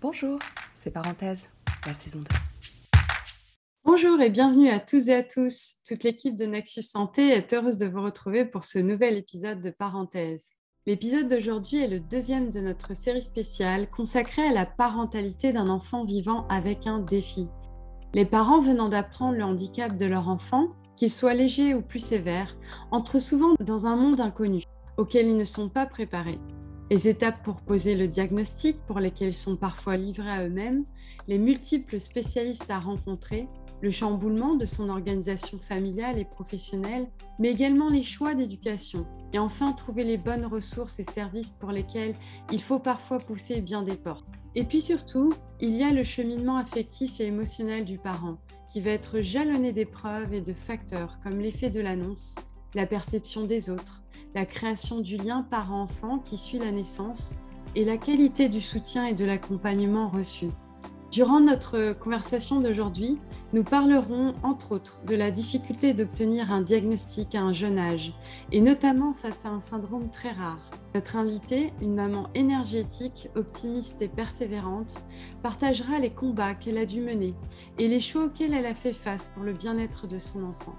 Bonjour, c'est Parenthèse, la saison 2. Bonjour et bienvenue à tous et à tous. Toute l'équipe de Nexus Santé est heureuse de vous retrouver pour ce nouvel épisode de Parenthèse. L'épisode d'aujourd'hui est le deuxième de notre série spéciale consacrée à la parentalité d'un enfant vivant avec un défi. Les parents venant d'apprendre le handicap de leur enfant, qu'il soit léger ou plus sévère, entrent souvent dans un monde inconnu auquel ils ne sont pas préparés. Les étapes pour poser le diagnostic, pour lesquelles ils sont parfois livrés à eux-mêmes, les multiples spécialistes à rencontrer, le chamboulement de son organisation familiale et professionnelle, mais également les choix d'éducation, et enfin trouver les bonnes ressources et services pour lesquels il faut parfois pousser bien des portes. Et puis surtout, il y a le cheminement affectif et émotionnel du parent, qui va être jalonné d'épreuves et de facteurs comme l'effet de l'annonce, la perception des autres, la création du lien parent-enfant qui suit la naissance et la qualité du soutien et de l'accompagnement reçu. Durant notre conversation d'aujourd'hui, nous parlerons entre autres de la difficulté d'obtenir un diagnostic à un jeune âge, et notamment face à un syndrome très rare. Notre invitée, une maman énergétique, optimiste et persévérante, partagera les combats qu'elle a dû mener et les choix auxquels elle a fait face pour le bien-être de son enfant.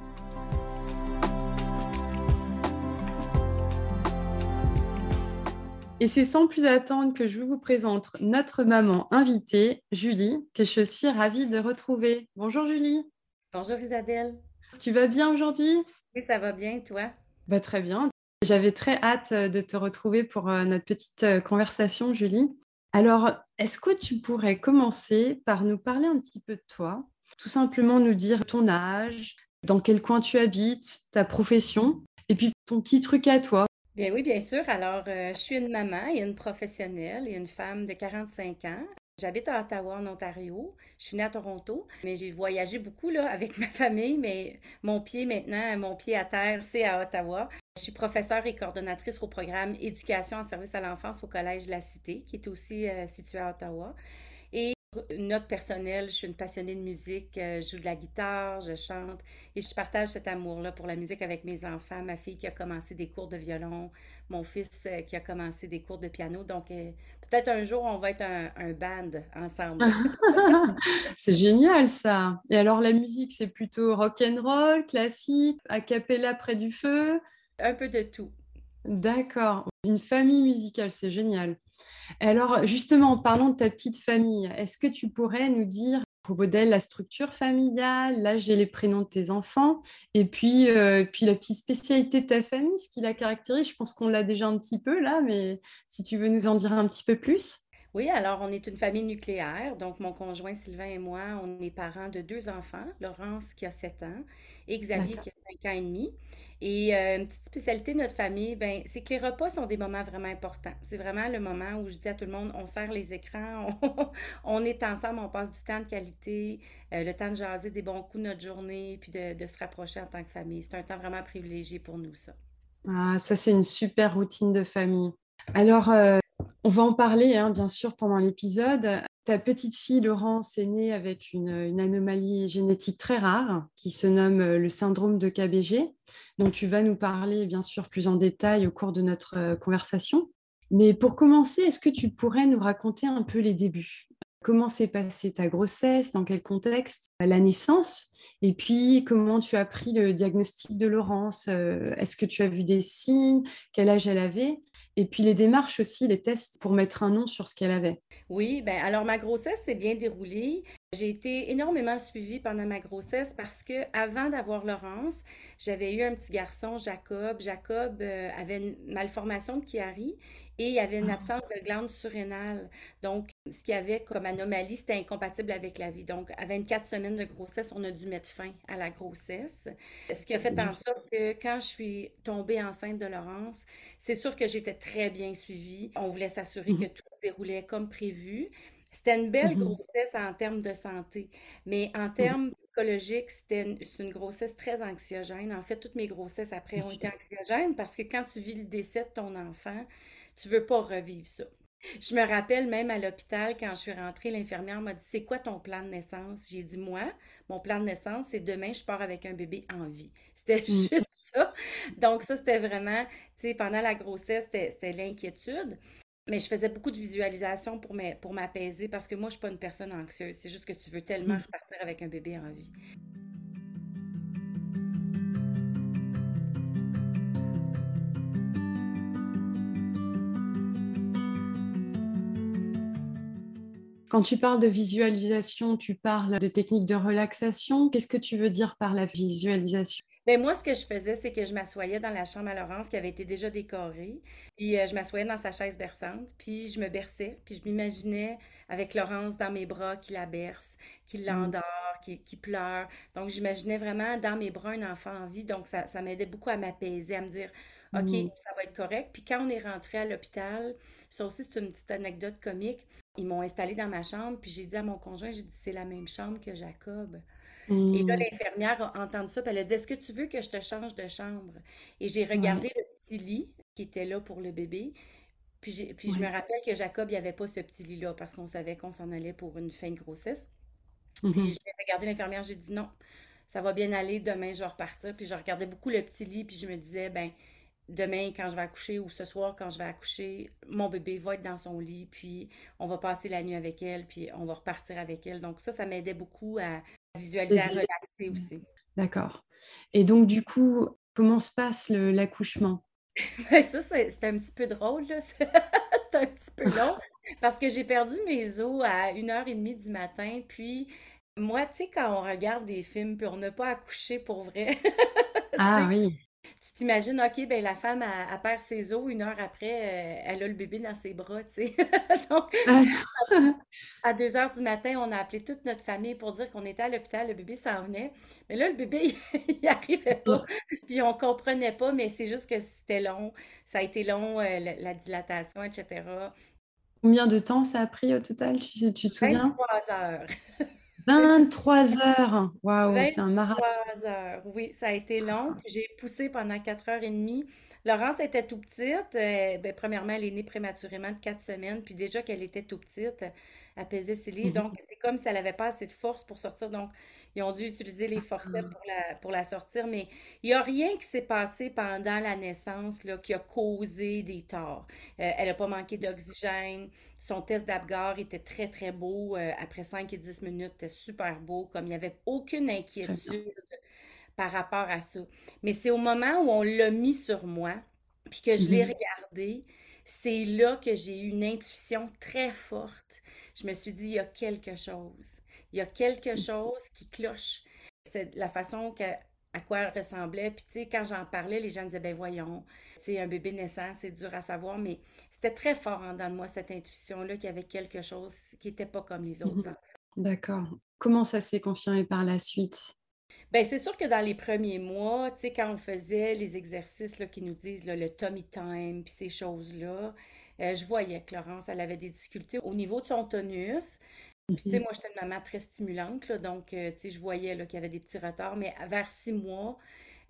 Et c'est sans plus attendre que je vous présente notre maman invitée, Julie, que je suis ravie de retrouver. Bonjour Julie. Bonjour Isabelle. Tu vas bien aujourd'hui? Oui, ça va bien, toi? Bah, Très bien. J'avais très hâte euh, de te retrouver pour euh, notre petite euh, conversation, Julie. Alors, est-ce que tu pourrais commencer par nous parler un petit peu de toi? Tout simplement nous dire ton âge, dans quel coin tu habites, ta profession, et puis ton petit truc à toi Bien oui, bien sûr. Alors, euh, je suis une maman et une professionnelle et une femme de 45 ans. J'habite à Ottawa, en Ontario. Je suis née à Toronto, mais j'ai voyagé beaucoup là, avec ma famille, mais mon pied maintenant, mon pied à terre, c'est à Ottawa. Je suis professeure et coordonnatrice au programme Éducation en service à l'enfance au Collège de la Cité, qui est aussi euh, situé à Ottawa. Note personnelle, je suis une passionnée de musique, euh, je joue de la guitare, je chante et je partage cet amour-là pour la musique avec mes enfants, ma fille qui a commencé des cours de violon, mon fils euh, qui a commencé des cours de piano. Donc, euh, peut-être un jour, on va être un, un band ensemble. c'est génial ça. Et alors, la musique, c'est plutôt rock and roll, classique, a cappella près du feu? Un peu de tout. D'accord. Une famille musicale, c'est génial. Alors, justement, en parlant de ta petite famille, est-ce que tu pourrais nous dire à propos d'elle la structure familiale, l'âge et les prénoms de tes enfants, et puis, euh, puis la petite spécialité de ta famille, ce qui la caractérise? Je pense qu'on l'a déjà un petit peu là, mais si tu veux nous en dire un petit peu plus. Oui, alors on est une famille nucléaire. Donc, mon conjoint Sylvain et moi, on est parents de deux enfants, Laurence qui a 7 ans et Xavier qui a 5 ans et demi. Et euh, une petite spécialité de notre famille, ben, c'est que les repas sont des moments vraiment importants. C'est vraiment le moment où je dis à tout le monde, on serre les écrans, on, est ensemble, on passe du temps de qualité, euh, le temps de jaser des bons coups de notre journée, puis de, se rapprocher en tant que famille. C'est un temps vraiment privilégié pour nous, ça. Ah, ça, c'est une super routine de famille. Alors, euh, on va en parler, hein, bien sûr, pendant l'épisode. Ta petite fille, Laurence, est née avec une, anomalie génétique très rare qui se nomme euh, le syndrome de KBG, dont tu vas nous parler, bien sûr, plus en détail au cours de notre euh, conversation. Mais pour commencer, est-ce que tu pourrais nous raconter un peu les débuts? Comment s'est passée ta grossesse Dans quel contexte La naissance Et puis, comment tu as pris le diagnostic de Laurence euh, Est-ce que tu as vu des signes Quel âge elle avait Et puis, les démarches aussi, les tests pour mettre un nom sur ce qu'elle avait? Oui, ben alors ma grossesse s'est bien déroulée. J'ai été énormément suivie pendant ma grossesse parce que avant d'avoir Laurence, j'avais eu un petit garçon, Jacob. Jacob euh, avait une malformation de Chiari et il y avait une ah. absence de glande surrénale. Donc, ce qu'il y avait comme anomalie, c'était incompatible avec la vie. Donc, à 24 semaines de grossesse, on a dû mettre fin à la grossesse. Ce qui a fait en sorte que quand je suis tombée enceinte de Laurence, c'est sûr que j'étais très bien suivie. On voulait s'assurer mmh que tout se déroulait comme prévu. C'était une belle mmh grossesse en termes de santé, mais en termes psychologiques, c'était une, grossesse très anxiogène. En fait, toutes mes grossesses après ont été anxiogènes parce que quand tu vis le décès de ton enfant, tu veux pas revivre ça. Je me rappelle même à l'hôpital, quand je suis rentrée, l'infirmière m'a dit C'est quoi ton plan de naissance J'ai dit Moi, mon plan de naissance, c'est demain, je pars avec un bébé en vie. C'était mmh. juste ça. Donc, ça, c'était vraiment, tu sais, pendant la grossesse, c'était l'inquiétude. Mais je faisais beaucoup de visualisation pour m'apaiser parce que moi, je suis pas une personne anxieuse. C'est juste que tu veux tellement mmh. repartir avec un bébé en vie. Quand tu parles de visualisation, tu parles de techniques de relaxation. Qu'est-ce que tu veux dire par la visualisation? Ben moi, ce que je faisais, c'est que je m'assoyais dans la chambre à Laurence qui avait été déjà décorée. Puis euh, je m'assoyais dans sa chaise berçante, puis je me berçais, puis je m'imaginais avec Laurence dans mes bras qui la berce, qui mmh. l'endort, qui, qui, pleure. Donc j'imaginais vraiment dans mes bras un enfant en vie. Donc ça, ça m'aidait beaucoup à m'apaiser, à me dire OK, mmh. ça va être correct. Puis quand on est rentré à l'hôpital, ça aussi, c'est une petite anecdote comique. Ils m'ont installé dans ma chambre, puis j'ai dit à mon conjoint, j'ai dit, c'est la même chambre que Jacob. Et là, mmh. l'infirmière a entendu ça, puis elle a dit, est-ce que tu veux que je te change de chambre? Et j'ai regardé le petit lit qui était là pour le bébé. Puis, puis je me rappelle que Jacob, il n'y avait pas ce petit lit-là parce qu'on savait qu'on s'en allait pour une fin de grossesse. Puis mmh j'ai regardé l'infirmière, j'ai dit non, ça va bien aller, demain je vais repartir. Puis je regardais beaucoup le petit lit, puis je me disais, ben demain, quand je vais accoucher ou ce soir, quand je vais accoucher, mon bébé va être dans son lit, puis on va passer la nuit avec elle, puis on va repartir avec elle. Donc ça, ça m'aidait beaucoup à visualiser, à relaxer aussi. D'accord. Et donc, du coup, comment se passe l'accouchement? Ça, c'est un petit peu drôle, c'est un petit peu long, parce que j'ai perdu mes os à 1h30 du matin, puis moi, tu sais, quand on regarde des films, puis on n'a pas accouché pour vrai. ah oui tu t'imagines, OK, ben la femme, a perd ses os, une heure après, euh, elle a le bébé dans ses bras, tu sais. Donc, à 2 heures du matin, on a appelé toute notre famille pour dire qu'on était à l'hôpital, le bébé s'en venait. Mais là, le bébé, il n'arrivait pas, puis on comprenait pas, mais c'est juste que c'était long. Ça a été long, euh, la, dilatation, etc. Combien de temps ça a pris au total, tu, tu te souviens? 23 heures. 23 heures. Waouh, c'est un marathon. 23 heures. Oui, ça a été long. J'ai poussé pendant 4 heures et demie. Laurence était tout petite. Euh, ben, premièrement, elle est née prématurément de 4 semaines. Puis déjà qu'elle était tout petite, elle pesait ses livres. Mhm. Donc, c'est comme si elle n'avait pas assez de force pour sortir. Donc, ils ont dû utiliser les forceps pour la, pour la sortir. Mais il n'y a rien qui s'est passé pendant la naissance là, qui a causé des torts. Euh, elle n'a pas manqué d'oxygène. Son test d'Apgar était très, très beau. Euh, après 5 et 10 minutes, c'était super beau. Comme il n'y avait aucune inquiétude par rapport à ça. Mais c'est au moment où on l'a mis sur moi, puis que je l'ai mhm. regardé, c'est là que j'ai eu une intuition très forte. Je me suis dit, il y a quelque chose. Il y a quelque mmh. chose qui cloche. C'est la façon que, à quoi elle ressemblait. Puis, tu sais, quand j'en parlais, les gens disaient, ben voyons, c'est un bébé naissant, c'est dur à savoir, mais c'était très fort en dedans de moi, cette intuition-là, qu'il y avait quelque chose qui n'était pas comme les autres mmh D'accord. Comment ça s'est confirmé par la suite? Ben, c'est sûr que dans les premiers mois, tu sais, quand on faisait les exercices là, qui nous disent le tummy time, puis ces choses-là, euh, je voyais que Laurence, elle avait des difficultés au niveau de son tonus. Puis, tu sais, moi, j'étais une maman très stimulante, là, donc, euh, tu sais, je voyais qu'il y avait des petits retards, mais vers six mois,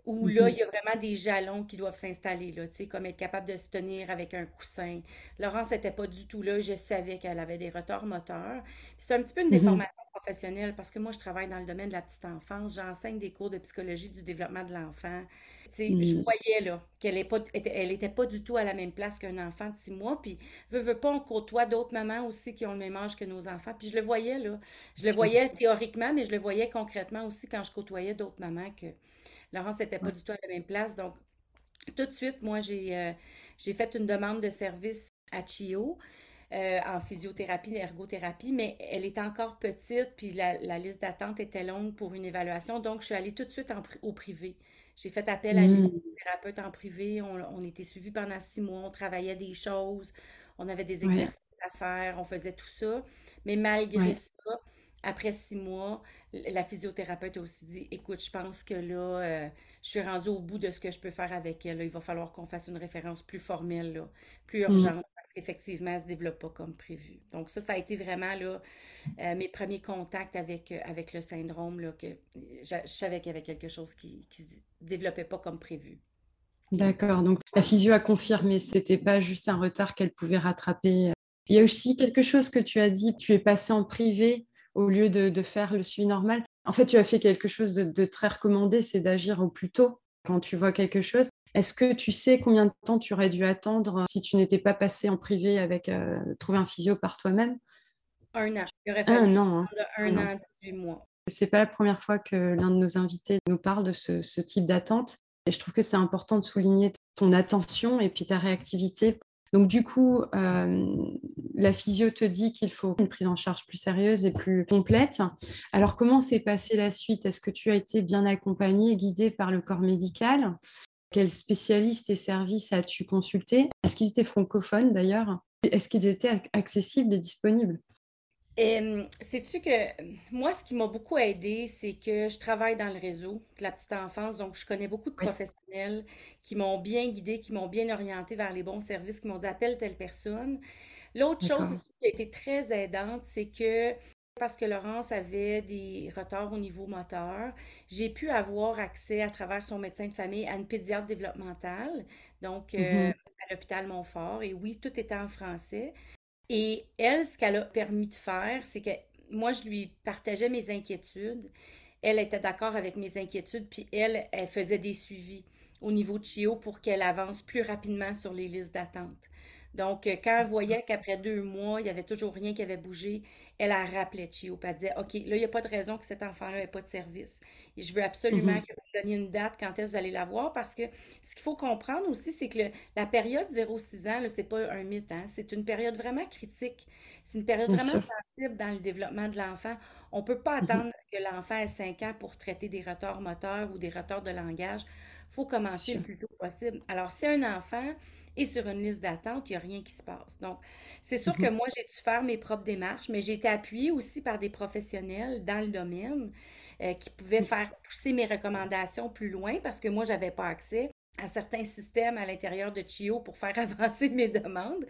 où là, il y a vraiment des jalons qui doivent s'installer, là, tu sais, comme être capable de se tenir avec un coussin. Laurence n'était pas du tout là, je savais qu'elle avait des retards moteurs. c'est un petit peu une déformation professionnelle parce que moi, je travaille dans le domaine de la petite enfance, j'enseigne des cours de psychologie du développement de l'enfant. Je voyais là qu'elle n'était pas, pas du tout à la même place qu'un enfant de six mois. Puis, veut, veut pas, on côtoie d'autres mamans aussi qui ont le même âge que nos enfants. Puis, je le voyais là. Je le voyais théoriquement, mais je le voyais concrètement aussi quand je côtoyais d'autres mamans que Laurence n'était pas du tout à la même place. Donc, tout de suite, moi, j'ai euh, j'ai fait une demande de service à Chio. Euh, en physiothérapie, ergothérapie, mais elle était encore petite, puis la, la liste d'attente était longue pour une évaluation. Donc, je suis allée tout de suite en, au privé. J'ai fait appel à une mmh. thérapeute en privé. On, était suivis pendant six mois. On travaillait des choses. On avait des exercices à faire. On faisait tout ça. Mais malgré ça, après six mois, la physiothérapeute a aussi dit Écoute, je pense que là, euh, je suis rendue au bout de ce que je peux faire avec elle. Il va falloir qu'on fasse une référence plus formelle, plus mmh. urgente, parce qu'effectivement, elle ne se développe pas comme prévu. Donc, ça, ça a été vraiment là, euh, mes premiers contacts avec, euh, avec le syndrome, là, que je, savais qu'il y avait quelque chose qui ne se développait pas comme prévu. D'accord. Donc, la physio a confirmé, ce n'était pas juste un retard qu'elle pouvait rattraper. Il y a aussi quelque chose que tu as dit, tu es passé en privé au lieu de, faire le suivi normal. En fait, tu as fait quelque chose de, très recommandé, c'est d'agir au plus tôt quand tu vois quelque chose. Est-ce que tu sais combien de temps tu aurais dû attendre si tu n'étais pas passé en privé avec trouver un physio par toi-même? Un an. Il aurait un an. Hein. Un, an, 18 mois. C'est pas la première fois que l'un de nos invités nous parle de ce, type d'attente. Et je trouve que c'est important de souligner ton attention et puis ta réactivité. Donc du coup, euh, la physio te dit qu'il faut une prise en charge plus sérieuse et plus complète. Alors comment s'est passée la suite? Est-ce que tu as été bien accompagné, guidé par le corps médical? Quels spécialistes et services as-tu consulté Est-ce qu'ils étaient francophones d'ailleurs? Est-ce qu'ils étaient accessibles et disponibles? Sais-tu que moi, ce qui m'a beaucoup aidé, c'est que je travaille dans le réseau de la petite enfance, donc je connais beaucoup de professionnels qui m'ont bien guidé, qui m'ont bien orienté vers les bons services, qui m'ont dit appelle telle personne. L'autre chose qui a été très aidante, c'est que parce que Laurence avait des retards au niveau moteur, j'ai pu avoir accès à travers son médecin de famille à une pédiatre développementale, donc euh, mm-hmm. à l'hôpital Montfort. Et oui, tout était en français. Et elle, ce qu'elle a permis de faire, c'est que moi, je lui partageais mes inquiétudes. Elle était d'accord avec mes inquiétudes, puis elle, elle faisait des suivis au niveau de Chio pour qu'elle avance plus rapidement sur les listes d'attente. Donc, euh, quand elle voyait qu'après deux mois, il n'y avait toujours rien qui avait bougé, elle a rappelé Chio, elle disait OK, là, il n'y a pas de raison que cet enfant-là n'ait pas de service. Et je veux absolument mm-hmm. que vous donniez une date quand est-ce que vous allez la voir, parce que ce qu'il faut comprendre aussi, c'est que la période 0-6 ans, ce n'est pas un mythe, hein, c'est une période vraiment critique. C'est une période vraiment sensible dans le développement de l'enfant. On ne peut pas mm-hmm. attendre que l'enfant ait 5 ans pour traiter des retards moteurs ou des retards de langage. Il faut commencer le plus tôt possible. Alors, si un enfant et sur une liste d'attente, il n'y a rien qui se passe. Donc, c'est sûr que mhm. moi, j'ai dû faire mes propres démarches, mais j'ai été appuyée aussi par des professionnels dans le domaine euh, qui pouvaient faire pousser mes recommandations plus loin parce que moi, je n'avais pas accès à certains systèmes à l'intérieur de CHIO pour faire avancer mes demandes.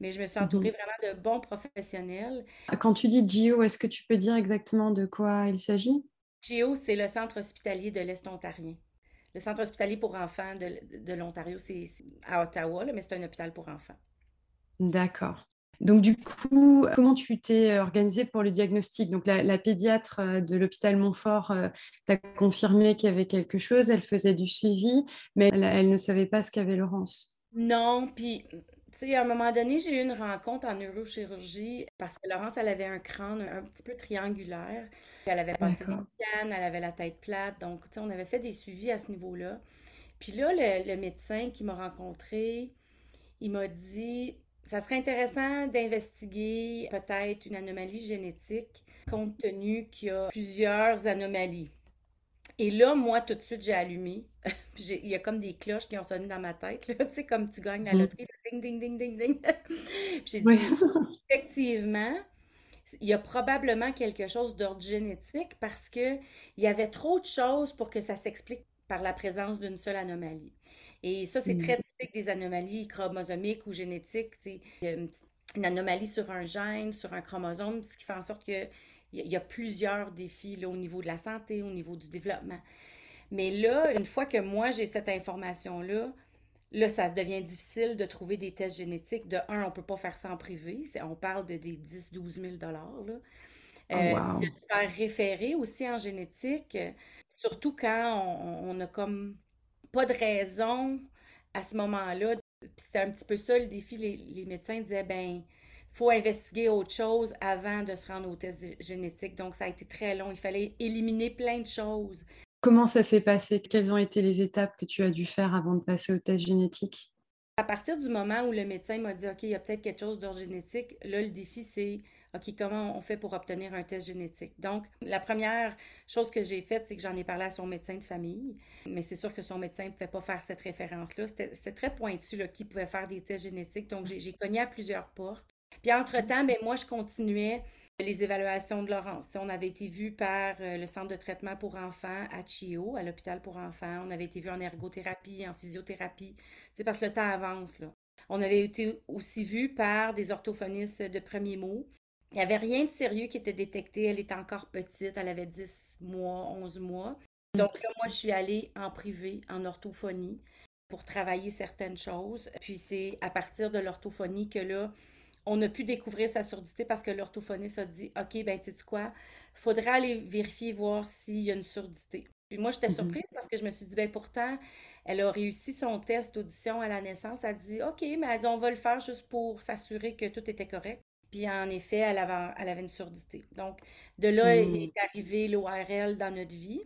Mais je me suis entourée mhm. vraiment de bons professionnels. Quand tu dis GIO, est-ce que tu peux dire exactement de quoi il s'agit? GIO, c'est le centre hospitalier de l'Est ontarien. Le centre hospitalier pour enfants de, l'Ontario, c'est à Ottawa, mais c'est un hôpital pour enfants. D'accord. Donc, du coup, comment tu t'es organisée pour le diagnostic? Donc, la, pédiatre euh, de l'hôpital Montfort euh, t'a confirmé qu'il y avait quelque chose, elle faisait du suivi, mais elle ne savait pas ce qu'avait Laurence. Non, puis sais, à un moment donné, j'ai eu une rencontre en neurochirurgie parce que Laurence, elle avait un crâne un, petit peu triangulaire. Elle avait passé des cannes, elle avait la tête plate. Donc, tu sais, on avait fait des suivis à ce niveau-là. Puis là, le, médecin qui m'a rencontré, il m'a dit ça serait intéressant d'investiguer peut-être une anomalie génétique compte tenu qu'il y a plusieurs anomalies. Et là, moi, tout de suite, j'ai allumé. il y a comme des cloches qui ont sonné dans ma tête, tu sais, comme tu gagnes la mm. loterie, ding, ding, ding, ding, ding. j'ai dit, effectivement, il y a probablement quelque chose d'ordre génétique parce qu'il y avait trop de choses pour que ça s'explique par la présence d'une seule anomalie. Et ça, c'est très typique des anomalies chromosomiques ou génétiques. Il y a une, anomalie sur un gène, sur un chromosome, ce qui fait en sorte que il y, a plusieurs défis là, au niveau de la santé, au niveau du développement. Mais là, une fois que moi j'ai cette information-là, là, ça devient difficile de trouver des tests génétiques. De un, on ne peut pas faire ça en privé. On parle de des 10 12 000 là. Oh, euh, De se faire référer aussi en génétique, surtout quand on, n'a comme pas de raison à ce moment-là. c'était un petit peu ça le défi. Les, les médecins disaient, ben faut investiguer autre chose avant de se rendre au test génétique. Donc, ça a été très long. Il fallait éliminer plein de choses. Comment ça s'est passé? Quelles ont été les étapes que tu as dû faire avant de passer au test génétique? À partir du moment où le médecin m'a dit, OK, il y a peut-être quelque chose d'ordre génétique, là, le défi, c'est, OK, comment on fait pour obtenir un test génétique? Donc, la première chose que j'ai faite, c'est que j'en ai parlé à son médecin de famille. Mais c'est sûr que son médecin ne pouvait pas faire cette référence-là. C'était très pointu, là, qui pouvait faire des tests génétiques. Donc, j'ai cogné à plusieurs portes. Puis entre-temps, ben, moi, je continuais les évaluations de Laurence. On avait été vu par euh, le centre de traitement pour enfants à Chio, à l'hôpital pour enfants. On avait été vu en ergothérapie, en physiothérapie. C'est parce que le temps avance. Là. On avait été aussi vu par des orthophonistes de premier mot. Il n'y avait rien de sérieux qui était détecté. Elle était encore petite. Elle avait 10 mois, 11 mois. Donc là, moi, je suis allée en privé, en orthophonie, pour travailler certaines choses. Puis c'est à partir de l'orthophonie que là, on a pu découvrir sa surdité parce que l'orthophoniste a dit OK, ben, tu sais quoi, il faudra aller vérifier, voir s'il y a une surdité. Puis moi, j'étais Mhm. surprise parce que je me suis dit, ben pourtant, elle a réussi son test d'audition à la naissance. Elle a dit, OK, mais elle dit, on va le faire juste pour s'assurer que tout était correct. Puis en effet, elle avait, elle avait une surdité. Donc, de là est arrivé l'ORL dans notre vie.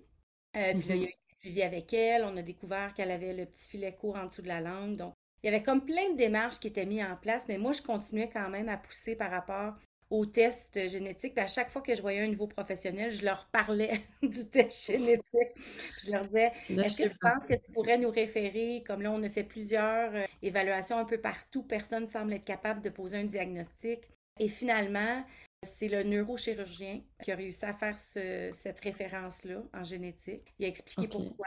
Euh, puis là, il y a Mhm. eu des suivis avec elle. On a découvert qu'elle avait le petit filet court en dessous de la langue. Donc, il y avait comme plein de démarches qui étaient mises en place, mais moi, je continuais quand même à pousser par rapport aux tests génétiques. Puis à chaque fois que je voyais un nouveau professionnel, je leur parlais du test génétique. Puis je leur disais, est-ce que tu penses que tu pourrais nous référer? Comme là, on a fait plusieurs euh, évaluations un peu partout. Personne semble être capable de poser un diagnostic. Et finalement, c'est le neurochirurgien qui a réussi à faire ce- cette référence-là en génétique. Il a expliqué pourquoi.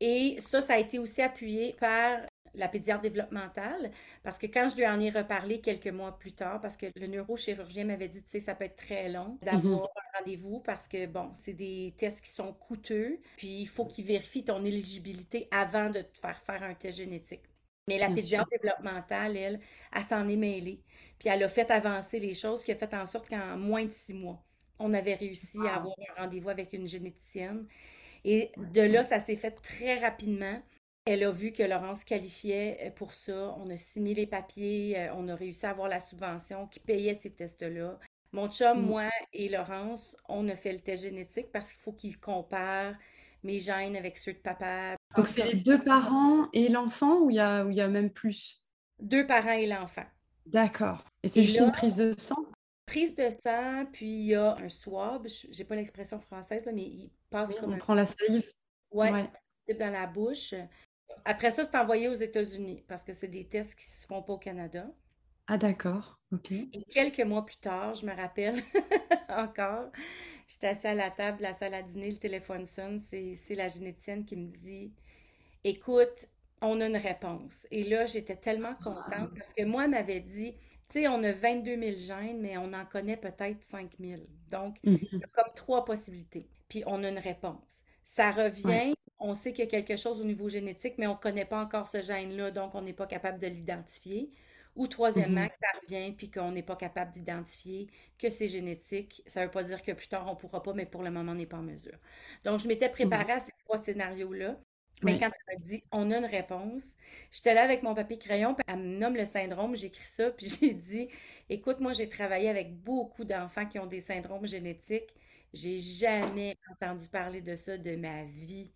Et ça, ça a été aussi appuyé par la pédiatre développementale, parce que quand je lui en ai reparlé quelques mois plus tard, parce que le neurochirurgien m'avait dit, tu sais, ça peut être très long d'avoir un rendez-vous, parce que, bon, c'est des tests qui sont coûteux, puis il faut qu'il vérifie ton éligibilité avant de te faire faire un test génétique. Mais la pédiatre développementale, elle, elle s'en est mêlée. Puis elle a fait avancer les choses, qui a fait en sorte qu'en moins de six mois, on avait réussi à avoir un rendez-vous avec une généticienne. Et de là, ça s'est fait très rapidement. Elle a vu que Laurence qualifiait euh, pour ça. On a signé les papiers. euh, On a réussi à avoir la subvention qui payait ces tests-là. Mon chum, Mm. moi et Laurence, on a fait le test génétique parce qu'il faut qu'il compare mes gènes avec ceux de papa. Donc, c'est les deux parents et l'enfant ou il y a, ou il y a même plus? Deux parents et l'enfant. D'accord. Et c'est juste là- une prise de sang? Prise de sang, puis il y a un swab. Je- J'ai pas l'expression française, là, mais il passe comme On un prend la salive? ouais, Ouais. dans la bouche. Après ça, c'est envoyé aux États-Unis parce que c'est des tests qui se font pas au Canada. Ah, d'accord. Ok. Et quelques mois plus tard, je me rappelle encore, j'étais assise à la table de la salle à dîner, le téléphone sonne, c'est c'est la généticienne qui me dit Écoute, on a une réponse. Et là, j'étais tellement contente parce que moi, elle m'avait dit Tu sais, on a 22 000 gènes, mais on en connaît peut-être 5 000. Donc, Mhm. il y a comme trois possibilités. Puis on a une réponse. Ça revient, on sait qu'il y a quelque chose au niveau génétique, mais on ne connaît pas encore ce gène-là, donc on n'est pas capable de l'identifier. Ou troisièmement, Mhm. que ça revient puis qu'on n'est pas capable d'identifier que c'est génétique. Ça ne veut pas dire que plus tard on ne pourra pas, mais pour le moment, on n'est pas en mesure. Donc, je m'étais préparée à ces trois scénarios-là. Mais Oui. quand elle m'a dit on a une réponse, j'étais là avec mon papier crayon, puis elle me nomme le syndrome, j'écris ça, puis j'ai dit écoute, moi j'ai travaillé avec beaucoup d'enfants qui ont des syndromes génétiques. J'ai jamais entendu parler de ça de ma vie.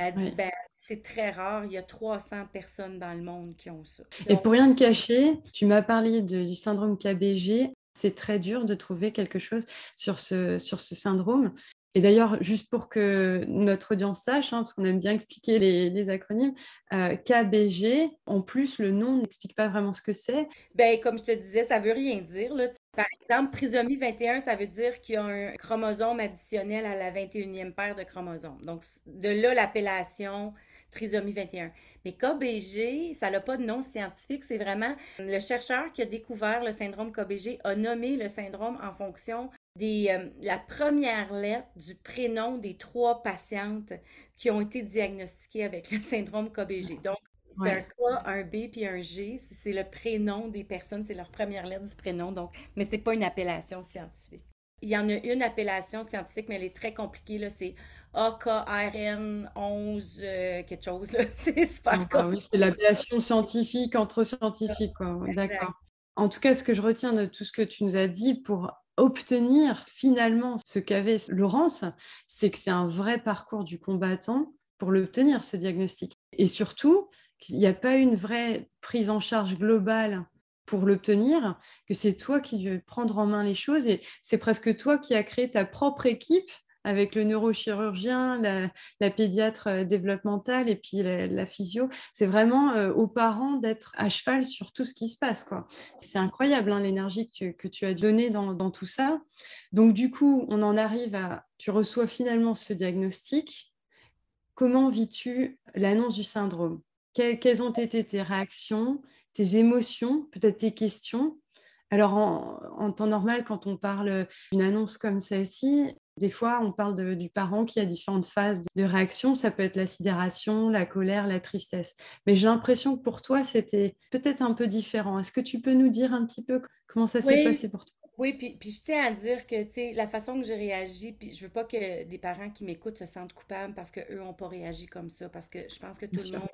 Elle dit ben c'est très rare, il y a 300 personnes dans le monde qui ont ça. Et pour rien te cacher, tu m'as parlé de- du syndrome KBG. C'est très dur de trouver quelque chose sur ce, sur ce syndrome. Et d'ailleurs, juste pour que notre audience sache, hein, parce qu'on aime bien expliquer les, les acronymes, euh, KBG, en plus, le nom n'explique pas vraiment ce que c'est. Ben, comme je te disais, ça veut rien dire, là. Par exemple, trisomie 21, ça veut dire qu'il y a un chromosome additionnel à la 21e paire de chromosomes. Donc, de là l'appellation trisomie 21. Mais KBG, ça n'a pas de nom scientifique, c'est vraiment le chercheur qui a découvert le syndrome KBG a nommé le syndrome en fonction des, euh, la première lettre du prénom des trois patientes qui ont été diagnostiquées avec le syndrome KBG. Donc, c'est Ouais. un K, un B puis un G? C'est le prénom des personnes, c'est leur première lettre du prénom. Donc, mais c'est pas une appellation scientifique. Il y en a une appellation scientifique, mais elle est très compliquée. Là, c'est AKRN 11 euh, quelque chose. Là. C'est super Ah oui, c'est l'appellation scientifique entre scientifiques. quoi. D'accord. En tout cas, ce que je retiens de tout ce que tu nous as dit pour obtenir finalement ce qu'avait Laurence, c'est que c'est un vrai parcours du combattant pour l'obtenir, ce diagnostic. Et surtout, qu'il n'y a pas une vraie prise en charge globale pour l'obtenir, que c'est toi qui veux prendre en main les choses et c'est presque toi qui as créé ta propre équipe avec le neurochirurgien, la, pédiatre euh, développementale et puis la, physio. C'est vraiment euh, aux parents d'être à cheval sur tout ce qui se passe. C'est incroyable hein, l'énergie que, tu- as donnée dans, tout ça. Donc du coup, on en arrive à, tu reçois finalement ce diagnostic. Comment vis-tu l'annonce du syndrome? Quelles ont été tes réactions, tes émotions, peut-être tes questions? Alors, en, en temps normal, quand on parle d'une annonce comme celle-ci, des fois, on parle de- du parent qui a différentes phases de réaction. Ça peut être la sidération, la colère, la tristesse. Mais j'ai l'impression que pour toi, c'était peut-être un peu différent. Est-ce que tu peux nous dire un petit peu comment ça s'est Oui. passé pour toi? Oui, puis, puis je tiens à dire que, tu sais, la façon que j'ai réagi, puis je veux pas que des parents qui m'écoutent se sentent coupables parce qu'eux n'ont pas réagi comme ça, parce que je pense que tout le monde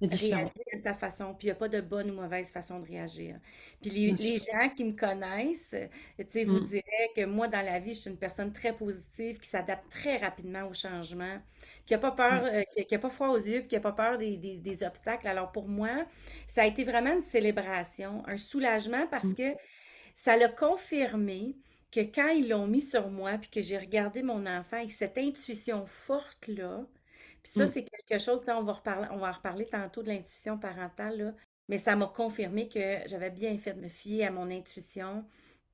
réagit de sa façon, puis il n'y a pas de bonne ou mauvaise façon de réagir. Puis les, les gens qui me connaissent, tu sais, vous mmh. diraient que moi, dans la vie, je suis une personne très positive, qui s'adapte très rapidement au changement, qui n'a pas peur, euh, qui n'a pas froid aux yeux, puis qui n'a pas peur des, des, des obstacles. Alors pour moi, ça a été vraiment une célébration, un soulagement parce mmh. que ça l'a confirmé que quand ils l'ont mis sur moi, puis que j'ai regardé mon enfant avec cette intuition forte-là, puis ça, mmh. c'est quelque chose, là, on va reparler, on va reparler tantôt de l'intuition parentale, là, mais ça m'a confirmé que j'avais bien fait de me fier à mon intuition,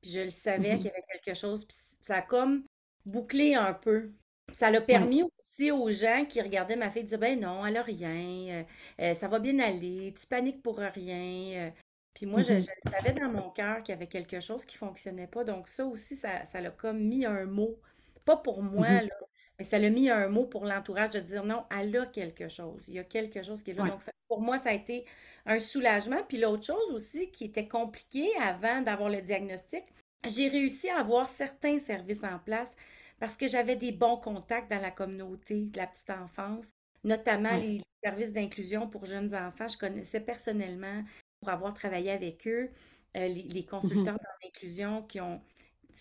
puis je le savais mmh qu'il y avait quelque chose, puis ça a comme bouclé un peu. Ça l'a permis aussi aux gens qui regardaient ma fille de dire Ben non, elle a rien, euh, euh, ça va bien aller, tu paniques pour rien. Euh, puis moi, je, mmh savais dans mon cœur qu'il y avait quelque chose qui ne fonctionnait pas. Donc, ça aussi, ça, ça l'a comme mis un mot. Pas pour mmh moi, là, mais ça l'a mis un mot pour l'entourage de dire non, elle a quelque chose. Il y a quelque chose qui est là. Donc, pour moi, ça a été un soulagement. Puis l'autre chose aussi qui était compliquée avant d'avoir le diagnostic, j'ai réussi à avoir certains services en place parce que j'avais des bons contacts dans la communauté de la petite enfance, notamment les services d'inclusion pour jeunes enfants. Je connaissais personnellement pour avoir travaillé avec eux, euh, les, les, mmh consultants en inclusion qui ont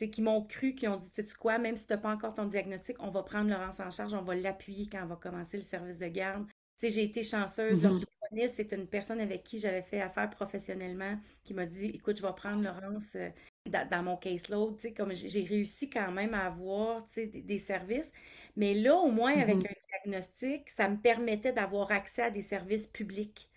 qui m'ont cru, qui ont dit, tu sais quoi, même si tu n'as pas encore ton diagnostic, on va prendre Laurence en charge, on va l'appuyer quand on va commencer le service de garde. Tu sais, j'ai été chanceuse. Mmh c'est une personne avec qui j'avais fait affaire professionnellement qui m'a dit, écoute, je vais prendre Laurence euh, dans, mon caseload. Tu sais, comme j'ai réussi quand même à avoir, sais, des, services. Mais là, au moins, avec mmh un diagnostic, ça me permettait d'avoir accès à des services publics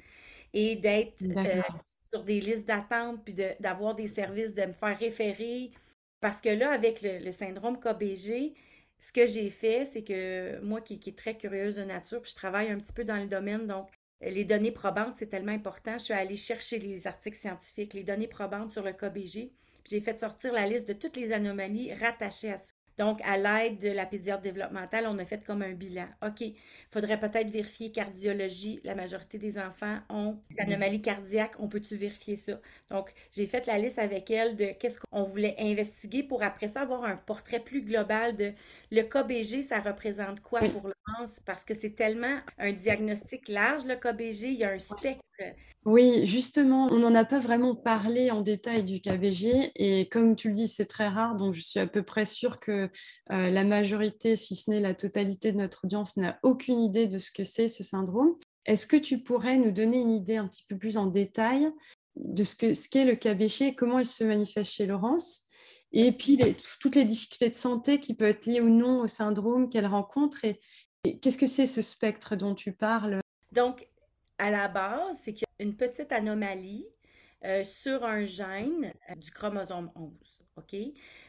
et d'être euh, sur des listes d'attente, puis d'avoir des services, de me faire référer. Parce que là, avec le, syndrome KBG, ce que j'ai fait, c'est que moi qui, qui est très curieuse de nature, puis je travaille un petit peu dans le domaine, donc les données probantes, c'est tellement important. Je suis allée chercher les articles scientifiques, les données probantes sur le KBG. J'ai fait sortir la liste de toutes les anomalies rattachées à ça. Donc, à l'aide de la pédiatre développementale, on a fait comme un bilan. OK, il faudrait peut-être vérifier cardiologie. La majorité des enfants ont des anomalies cardiaques. On peut-tu vérifier ça? Donc, j'ai fait la liste avec elle de qu'est-ce qu'on voulait investiguer pour après ça avoir un portrait plus global de le KBG, ça représente quoi pour Laurence? Parce que c'est tellement un diagnostic large, le KBG. Il y a un spectre oui, justement, on n'en a pas vraiment parlé en détail du KBG et comme tu le dis, c'est très rare, donc je suis à peu près sûre que euh, la majorité, si ce n'est la totalité de notre audience, n'a aucune idée de ce que c'est ce syndrome. Est-ce que tu pourrais nous donner une idée un petit peu plus en détail de ce qu'est le KBG et comment il se manifeste chez Laurence et puis toutes les difficultés de santé qui peuvent être liées ou non au syndrome qu'elle rencontre et qu'est-ce que c'est ce spectre dont tu parles? Donc, à la base, c'est qu'il y a une petite anomalie euh, sur un gène euh, du chromosome 11. OK?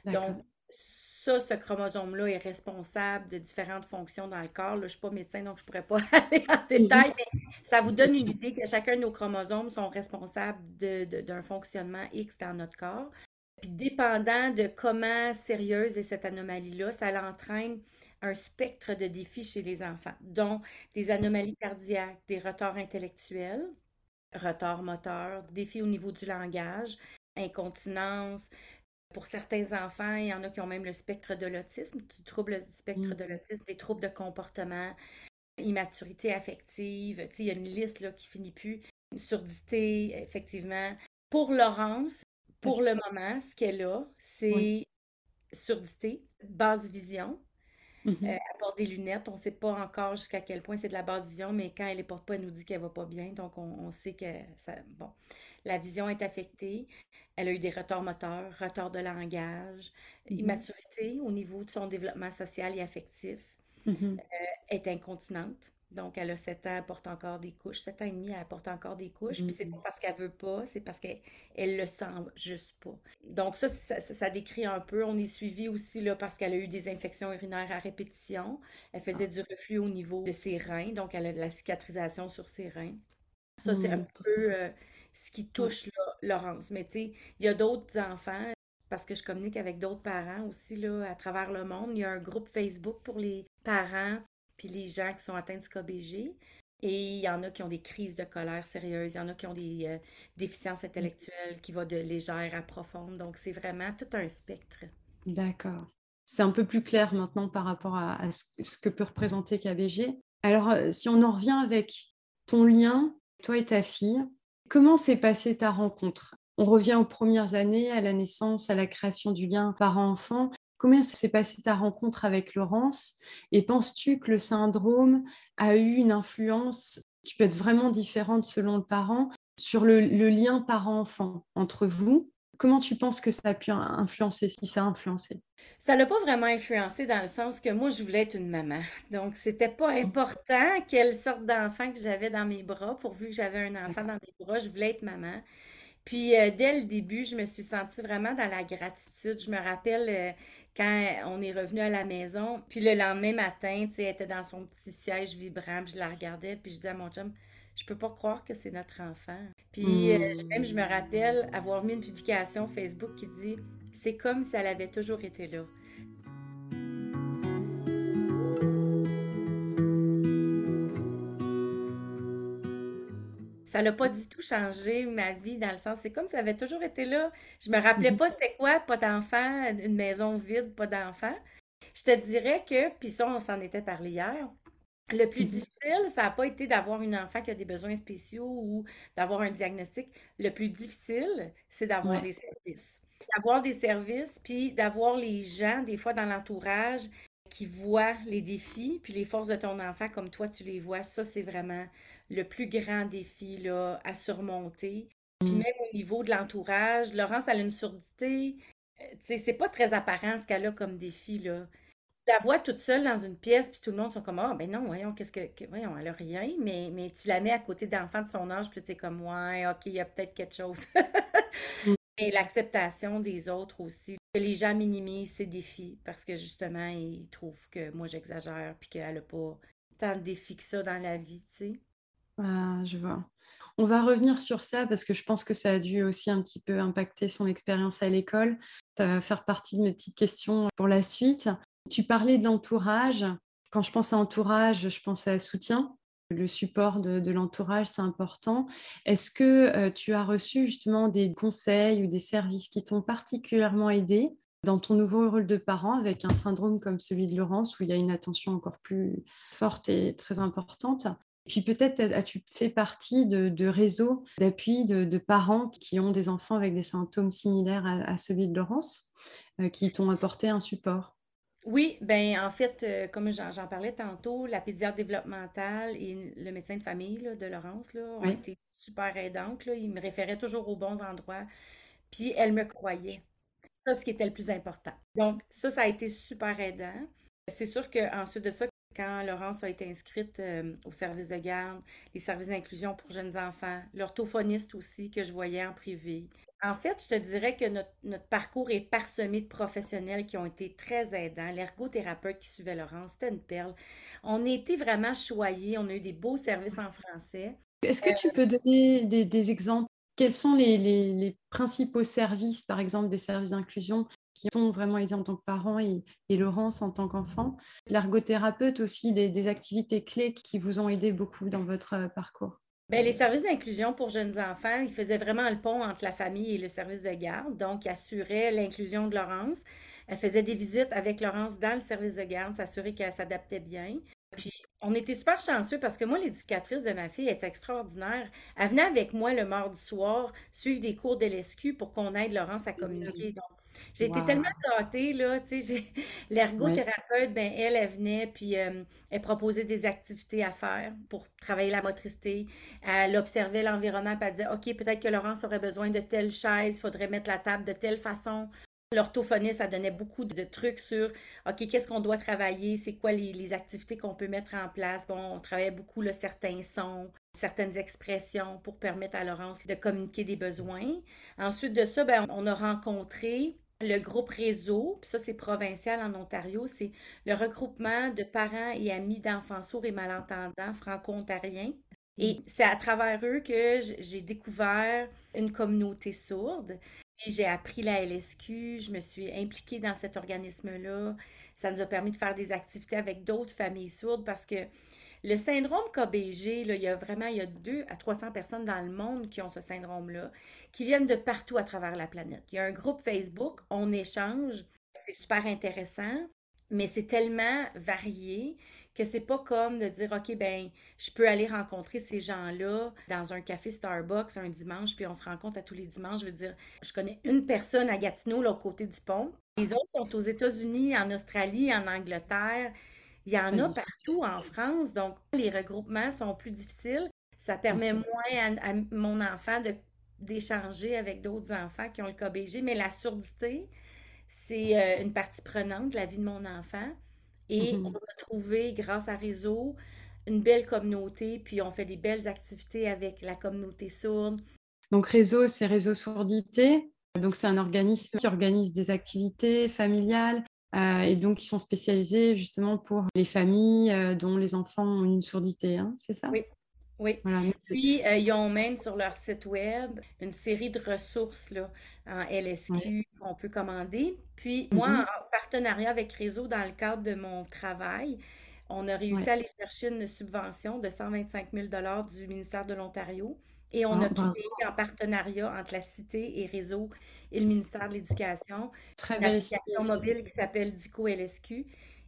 Donc, ça, ce chromosome-là est responsable de différentes fonctions dans le corps. je ne suis pas médecin, donc je ne pourrais pas aller en détail, mais ça vous donne une idée que chacun de nos chromosomes sont responsables d'un fonctionnement X dans notre corps. Puis, dépendant de comment sérieuse est cette anomalie-là, ça l'entraîne un spectre de défis chez les enfants, dont des anomalies cardiaques, des retards intellectuels, retards moteurs, défis au niveau du langage, incontinence. Pour certains enfants, il y en a qui ont même le spectre de l'autisme, du trouble du spectre mmh. de l'autisme, des troubles de comportement, immaturité affective. il y a une liste là, qui finit plus. Surdité, effectivement. Pour Laurence, pour le moment, ce qu'elle a, c'est surdité, basse vision, Mmh euh, elle porte des lunettes. On ne sait pas encore jusqu'à quel point c'est de la basse vision, mais quand elle ne les porte pas, elle nous dit qu'elle ne va pas bien. Donc, on, sait que ça, bon, la vision est affectée. Elle a eu des retards moteurs, retards de langage, mmh immaturité au niveau de son développement social et affectif. Mmh euh, est incontinente. Donc, elle a 7 ans, elle porte encore des couches. 7 ans et demi, elle porte encore des couches. Puis c'est pas parce qu'elle veut pas, c'est parce qu'elle elle le sent juste pas. Donc, ça ça, décrit un peu. On est suivi aussi là, parce qu'elle a eu des infections urinaires à répétition. Elle faisait ah. du reflux au niveau de ses reins. Donc, elle a de la cicatrisation sur ses reins. Ça, c'est un mmh. peu euh, ce qui touche Laurence. Mais tu sais, il y a d'autres enfants parce que je communique avec d'autres parents aussi là, à travers le monde. Il y a un groupe Facebook pour les parents puis les gens qui sont atteints du KBG. Et il y en a qui ont des crises de colère sérieuses, il y en a qui ont des euh, déficiences intellectuelles qui vont de légères à profondes. Donc, c'est vraiment tout un spectre. D'accord. C'est un peu plus clair maintenant par rapport à, ce, que peut représenter KBG. Alors, euh, si on en revient avec ton lien, toi et ta fille, comment s'est passée ta rencontre? On revient aux premières années, à la naissance, à la création du lien parent-enfant. Comment s'est passée ta rencontre avec Laurence Et penses-tu que le syndrome a eu une influence qui peut être vraiment différente selon le parent sur le, lien parent-enfant entre vous? Comment tu penses que ça a pu influencer, si ça a influencé? Ça l'a pas vraiment influencé dans le sens que moi, je voulais être une maman. Donc, c'était pas mmh. important quelle sorte d'enfant que j'avais dans mes bras. Pourvu que j'avais un enfant dans mes bras, je voulais être maman. Puis, euh, dès le début, je me suis sentie vraiment dans la gratitude. Je me rappelle, euh, quand on est revenu à la maison, puis le lendemain matin, tu sais, elle était dans son petit siège vibrant, puis je la regardais, puis je disais à mon chum, je peux pas croire que c'est notre enfant. Puis euh, même, je me rappelle avoir mis une publication Facebook qui dit, c'est comme si elle avait toujours été là. Ça n'a pas du tout changé ma vie dans le sens, c'est comme ça avait toujours été là. Je me rappelais pas c'était quoi, pas d'enfant, une maison vide, pas d'enfant. Je te dirais que, puis ça, on s'en était parlé hier, le plus mm-hmm. difficile, ça n'a pas été d'avoir une enfant qui a des besoins spéciaux ou d'avoir un diagnostic. Le plus difficile, c'est d'avoir des services. D'avoir des services, puis d'avoir les gens, des fois dans l'entourage, qui voient les défis, puis les forces de ton enfant comme toi, tu les vois. Ça, c'est vraiment le plus grand défi là, à surmonter. Puis mm. même au niveau de l'entourage, Laurence, elle a une surdité. Euh, c'est pas très apparent ce qu'elle a comme défi. Là. La voix toute seule dans une pièce, puis tout le monde sont comme Ah, ben non, voyons, qu'est-ce que, Voyons, elle a rien, mais, mais tu la mets à côté d'enfants de son âge, puis tu es comme Ouais, OK, il y a peut-être quelque chose. Mm. Et l'acceptation des autres aussi. Que les gens minimisent ses défis parce que justement, ils trouvent que moi j'exagère puis qu'elle n'a pas tant de défis que ça dans la vie, tu sais. Ah, je vois. On va revenir sur ça parce que je pense que ça a dû aussi un petit peu impacter son expérience à l'école. Ça va faire partie de mes petites questions pour la suite. Tu parlais de l'entourage. Quand je pense à entourage, je pense à soutien. Le support de, l'entourage, c'est important. Est-ce que euh, tu as reçu justement des conseils ou des services qui t'ont particulièrement aidé dans ton nouveau rôle de parent avec un syndrome comme celui de Laurence où il y a une attention encore plus forte et très importante? Puis peut-être as-tu fait partie de, réseaux d'appui de, parents qui ont des enfants avec des symptômes similaires à, celui de Laurence, euh, qui t'ont apporté un support? Oui, ben en fait, euh, comme j'en parlais tantôt, la pédiatre développementale et le médecin de famille de Laurence là, ont été super aidantes. Là. Ils me référaient toujours aux bons endroits. Puis elle me croyait. Ça, ce qui était le plus important. Donc, ça, ça a été super aidant. C'est sûr qu'ensuite de ça, quand Laurence a été inscrite euh, au service de garde, les services d'inclusion pour jeunes enfants, l'orthophoniste aussi que je voyais en privé. En fait, je te dirais que notre, parcours est parsemé de professionnels qui ont été très aidants. L'ergothérapeute qui suivait Laurence, c'était une perle. On a été vraiment choyés, on a eu des beaux services en français. Est-ce que tu peux donner des, exemples? Quels sont les, principaux services, par exemple des services d'inclusion qui ont vraiment aidé en tant que parent et, Laurence en tant qu'enfant. L'ergothérapeute aussi, des, activités clés qui vous ont aidé beaucoup dans votre euh, parcours. Bien, les services d'inclusion pour jeunes enfants, ils faisaient vraiment le pont entre la famille et le service de garde. Donc, ils assuraient l'inclusion de Laurence. Elle faisait des visites avec Laurence dans le service de garde, s'assurer qu'elle s'adaptait bien. Puis, on était super chanceux parce que moi, l'éducatrice de ma fille est extraordinaire. Elle venait avec moi le mardi soir suivre des cours de l'ESQ pour qu'on aide Laurence à communiquer. Donc, j'ai été tellement gâtée, là, tu sais, l'ergothérapeute, ben, elle, elle venait, puis euh, elle proposait des activités à faire pour travailler la motricité. Elle observait l'environnement, puis elle disait, OK, peut-être que Laurence aurait besoin de telle chaise, il faudrait mettre la table de telle façon. L'orthophoniste, ça donnait beaucoup de trucs sur, OK, qu'est-ce qu'on doit travailler, c'est quoi les, activités qu'on peut mettre en place? Bon, on travaillait beaucoup le certains sons, certaines expressions pour permettre à Laurence de communiquer des besoins. Ensuite de ça, ben, on a rencontré le groupe réseau, puis ça c'est provincial en Ontario, c'est le regroupement de parents et amis d'enfants sourds et malentendants franco-ontariens. Et mm. c'est à travers eux que j'ai découvert une communauté sourde. j'ai appris la LSQ, je me suis impliquée dans cet organisme-là. Ça nous a permis de faire des activités avec d'autres familles sourdes parce que le syndrome KBG, il y a vraiment il y a 2 à 300 personnes dans le monde qui ont ce syndrome-là, qui viennent de partout à travers la planète. Il y a un groupe Facebook, on échange, c'est super intéressant, mais c'est tellement varié que c'est pas comme de dire OK ben je peux aller rencontrer ces gens-là dans un café Starbucks un dimanche puis on se rencontre à tous les dimanches, je veux dire je connais une personne à Gatineau l'autre côté du pont. Les autres sont aux États-Unis, en Australie, en Angleterre. Il y en a partout en France, donc les regroupements sont plus difficiles. Ça permet moins à, mon enfant d'échanger avec d'autres enfants qui ont le KBG, mais la surdité, c'est euh, une partie prenante de la vie de mon enfant. Et mm-hmm. on a trouvé, grâce à Réseau, une belle communauté, puis on fait des belles activités avec la communauté sourde. Donc Réseau, c'est Réseau Sourdité. Donc c'est un organisme qui organise des activités familiales euh, et donc ils sont spécialisés justement pour les familles euh, dont les enfants ont une sourdité, hein, c'est ça? Oui, oui. Puis, euh, ils ont même sur leur site web une série de ressources là, en LSQ qu'on peut commander. Puis, moi, mm-hmm. en partenariat avec Réseau, dans le cadre de mon travail, on a réussi à aller chercher une subvention de 125 000 du ministère de l'Ontario. Et on ah, a créé en partenariat entre la Cité et Réseau et le ministère de l'Éducation une application mobile qui s'appelle DICO LSQ.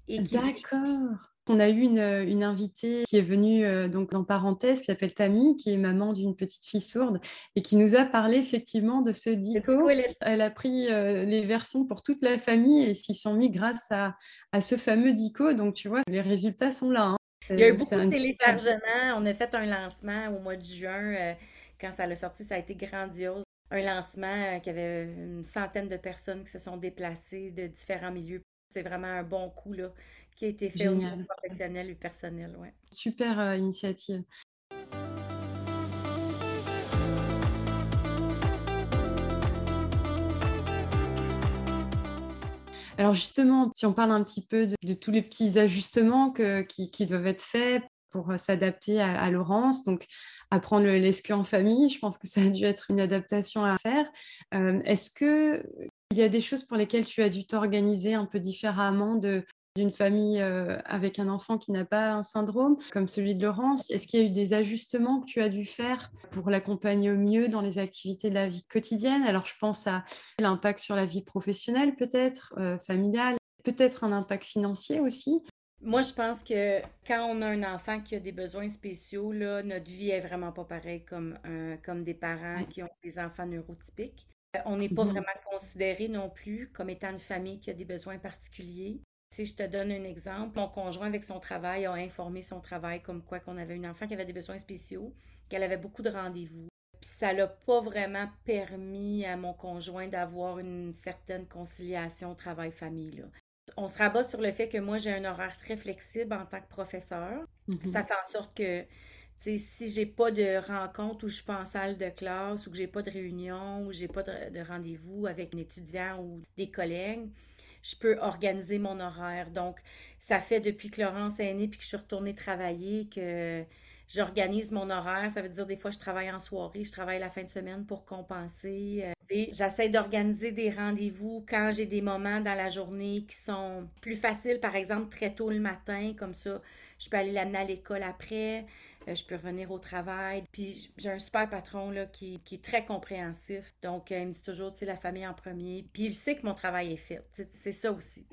D'accord. On a eu une, une, invitée qui est venue euh, donc dans parenthèse, qui s'appelle Tammy, qui est maman d'une petite fille sourde et qui nous a parlé effectivement de ce dico. Elle a pris euh, les versions pour toute la famille et s'y sont mis grâce à, à, ce fameux dico. Donc tu vois, les résultats sont là. Hein. Il y a eu beaucoup de téléchargements. On a fait un lancement au mois de juin. Euh, quand ça a sorti, ça a été grandiose. Un lancement qui avait une centaine de personnes qui se sont déplacées de différents milieux. C'est vraiment un bon coup là, qui a été fait au niveau professionnel et personnel. Ouais. Super euh, initiative. Alors justement, si on parle un petit peu de, tous les petits ajustements qui, doivent être faits pour euh, s'adapter à, Laurence, donc apprendre le lescu en famille, je pense que ça a dû être une adaptation à faire. Euh, est-ce que il y a des choses pour lesquelles tu as dû t'organiser un peu différemment de, d'une famille euh, avec un enfant qui n'a pas un syndrome comme celui de Laurence Est-ce qu'il y a eu des ajustements que tu as dû faire pour l'accompagner au mieux dans les activités de la vie quotidienne? Alors je pense à l'impact sur la vie professionnelle peut-être, euh, familiale, peut-être un impact financier aussi. Moi, je pense que quand on a un enfant qui a des besoins spéciaux, là, notre vie est vraiment pas pareille comme, comme des parents qui ont des enfants neurotypiques. Euh, on n'est pas mmh vraiment considéré non plus comme étant une famille qui a des besoins particuliers. Si je te donne un exemple, mon conjoint avec son travail a informé son travail comme quoi qu'on avait une enfant qui avait des besoins spéciaux, qu'elle avait beaucoup de rendez-vous. Puis ça l'a pas vraiment permis à mon conjoint d'avoir une certaine conciliation travail-famille. On se rabat sur le fait que moi j'ai un horaire très flexible en tant que professeur. Mmh ça fait en sorte que si si j'ai pas de rencontre où je suis pas en salle de classe ou que j'ai pas de réunion ou j'ai pas de, rendez-vous avec un étudiant ou des collègues, je peux organiser mon horaire. Donc, ça fait depuis que Laurence est née puis que je suis retournée travailler que j'organise mon horaire. Ça veut dire des fois je travaille en soirée, je travaille la fin de semaine pour compenser. Euh, j'essaie d'organiser des rendez-vous quand j'ai des moments dans la journée qui sont plus faciles, par exemple très tôt le matin, comme ça, je peux aller l'amener à l'école après. Euh, je peux revenir au travail. Puis j'ai un super patron là, qui, est très compréhensif. Donc, euh, il me dit toujours, sais, la famille en premier. Puis il sait que mon travail est fait. C'est ça aussi.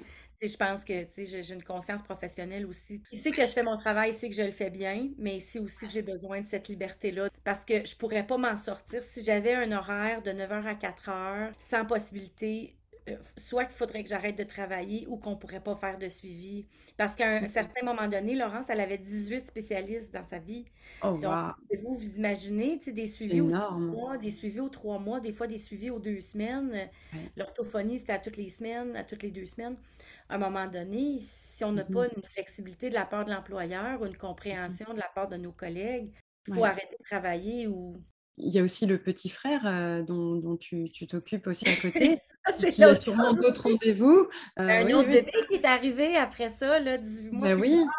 Je pense que j'ai une conscience professionnelle aussi. Il sait que je fais mon travail, il sait que je le fais bien, mais il sait aussi que j'ai besoin de cette liberté-là parce que je pourrais pas m'en sortir si j'avais un horaire de 9h à 4h sans possibilité soit qu'il faudrait que j'arrête de travailler ou qu'on ne pourrait pas faire de suivi. Parce qu'à un certain moment donné, Laurence, elle avait 18 spécialistes dans sa vie. Oh, Donc, vous vous imaginez, des suivis aux trois mois, des suivis aux trois mois, des fois des suivis aux deux semaines. L'orthophonie, c'était à toutes les semaines, à toutes les deux semaines. À un moment donné, si on n'a mm-hmm. pas une flexibilité de la part de l'employeur ou une compréhension de la part de nos collègues, il faut arrêter de travailler ou il y a aussi le petit frère euh, dont, tu t'occupes aussi à côté. Il a sûrement d'autres rendez-vous. Euh, un autre bébé qui est arrivé après ça, là, 18 mois ben plus oui. tard.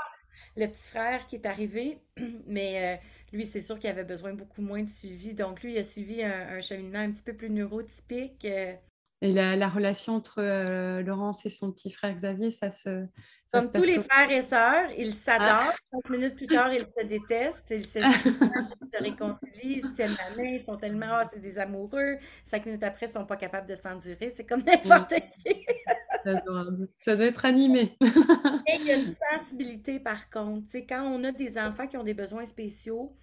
Le petit frère qui est arrivé. Mais euh, lui, c'est sûr qu'il avait besoin beaucoup moins de suivi. Donc, lui, il a suivi un, cheminement un petit peu plus neurotypique. Euh. Et la, relation entre euh, Laurence et son petit frère Xavier, ça se. Comme tous les frères et sœurs, ils s'adorent. Ah. Cinq minutes plus tard, ils se détestent, ils se, ils se réconcilient, ils se tiennent la main, ils sont tellement, ah, c'est des amoureux. Cinq minutes après, ils ne sont pas capables de s'endurer. C'est comme n'importe qui. ça, doit, être animé. il y a une sensibilité, par contre. Quand on a des enfants qui ont des besoins spéciaux,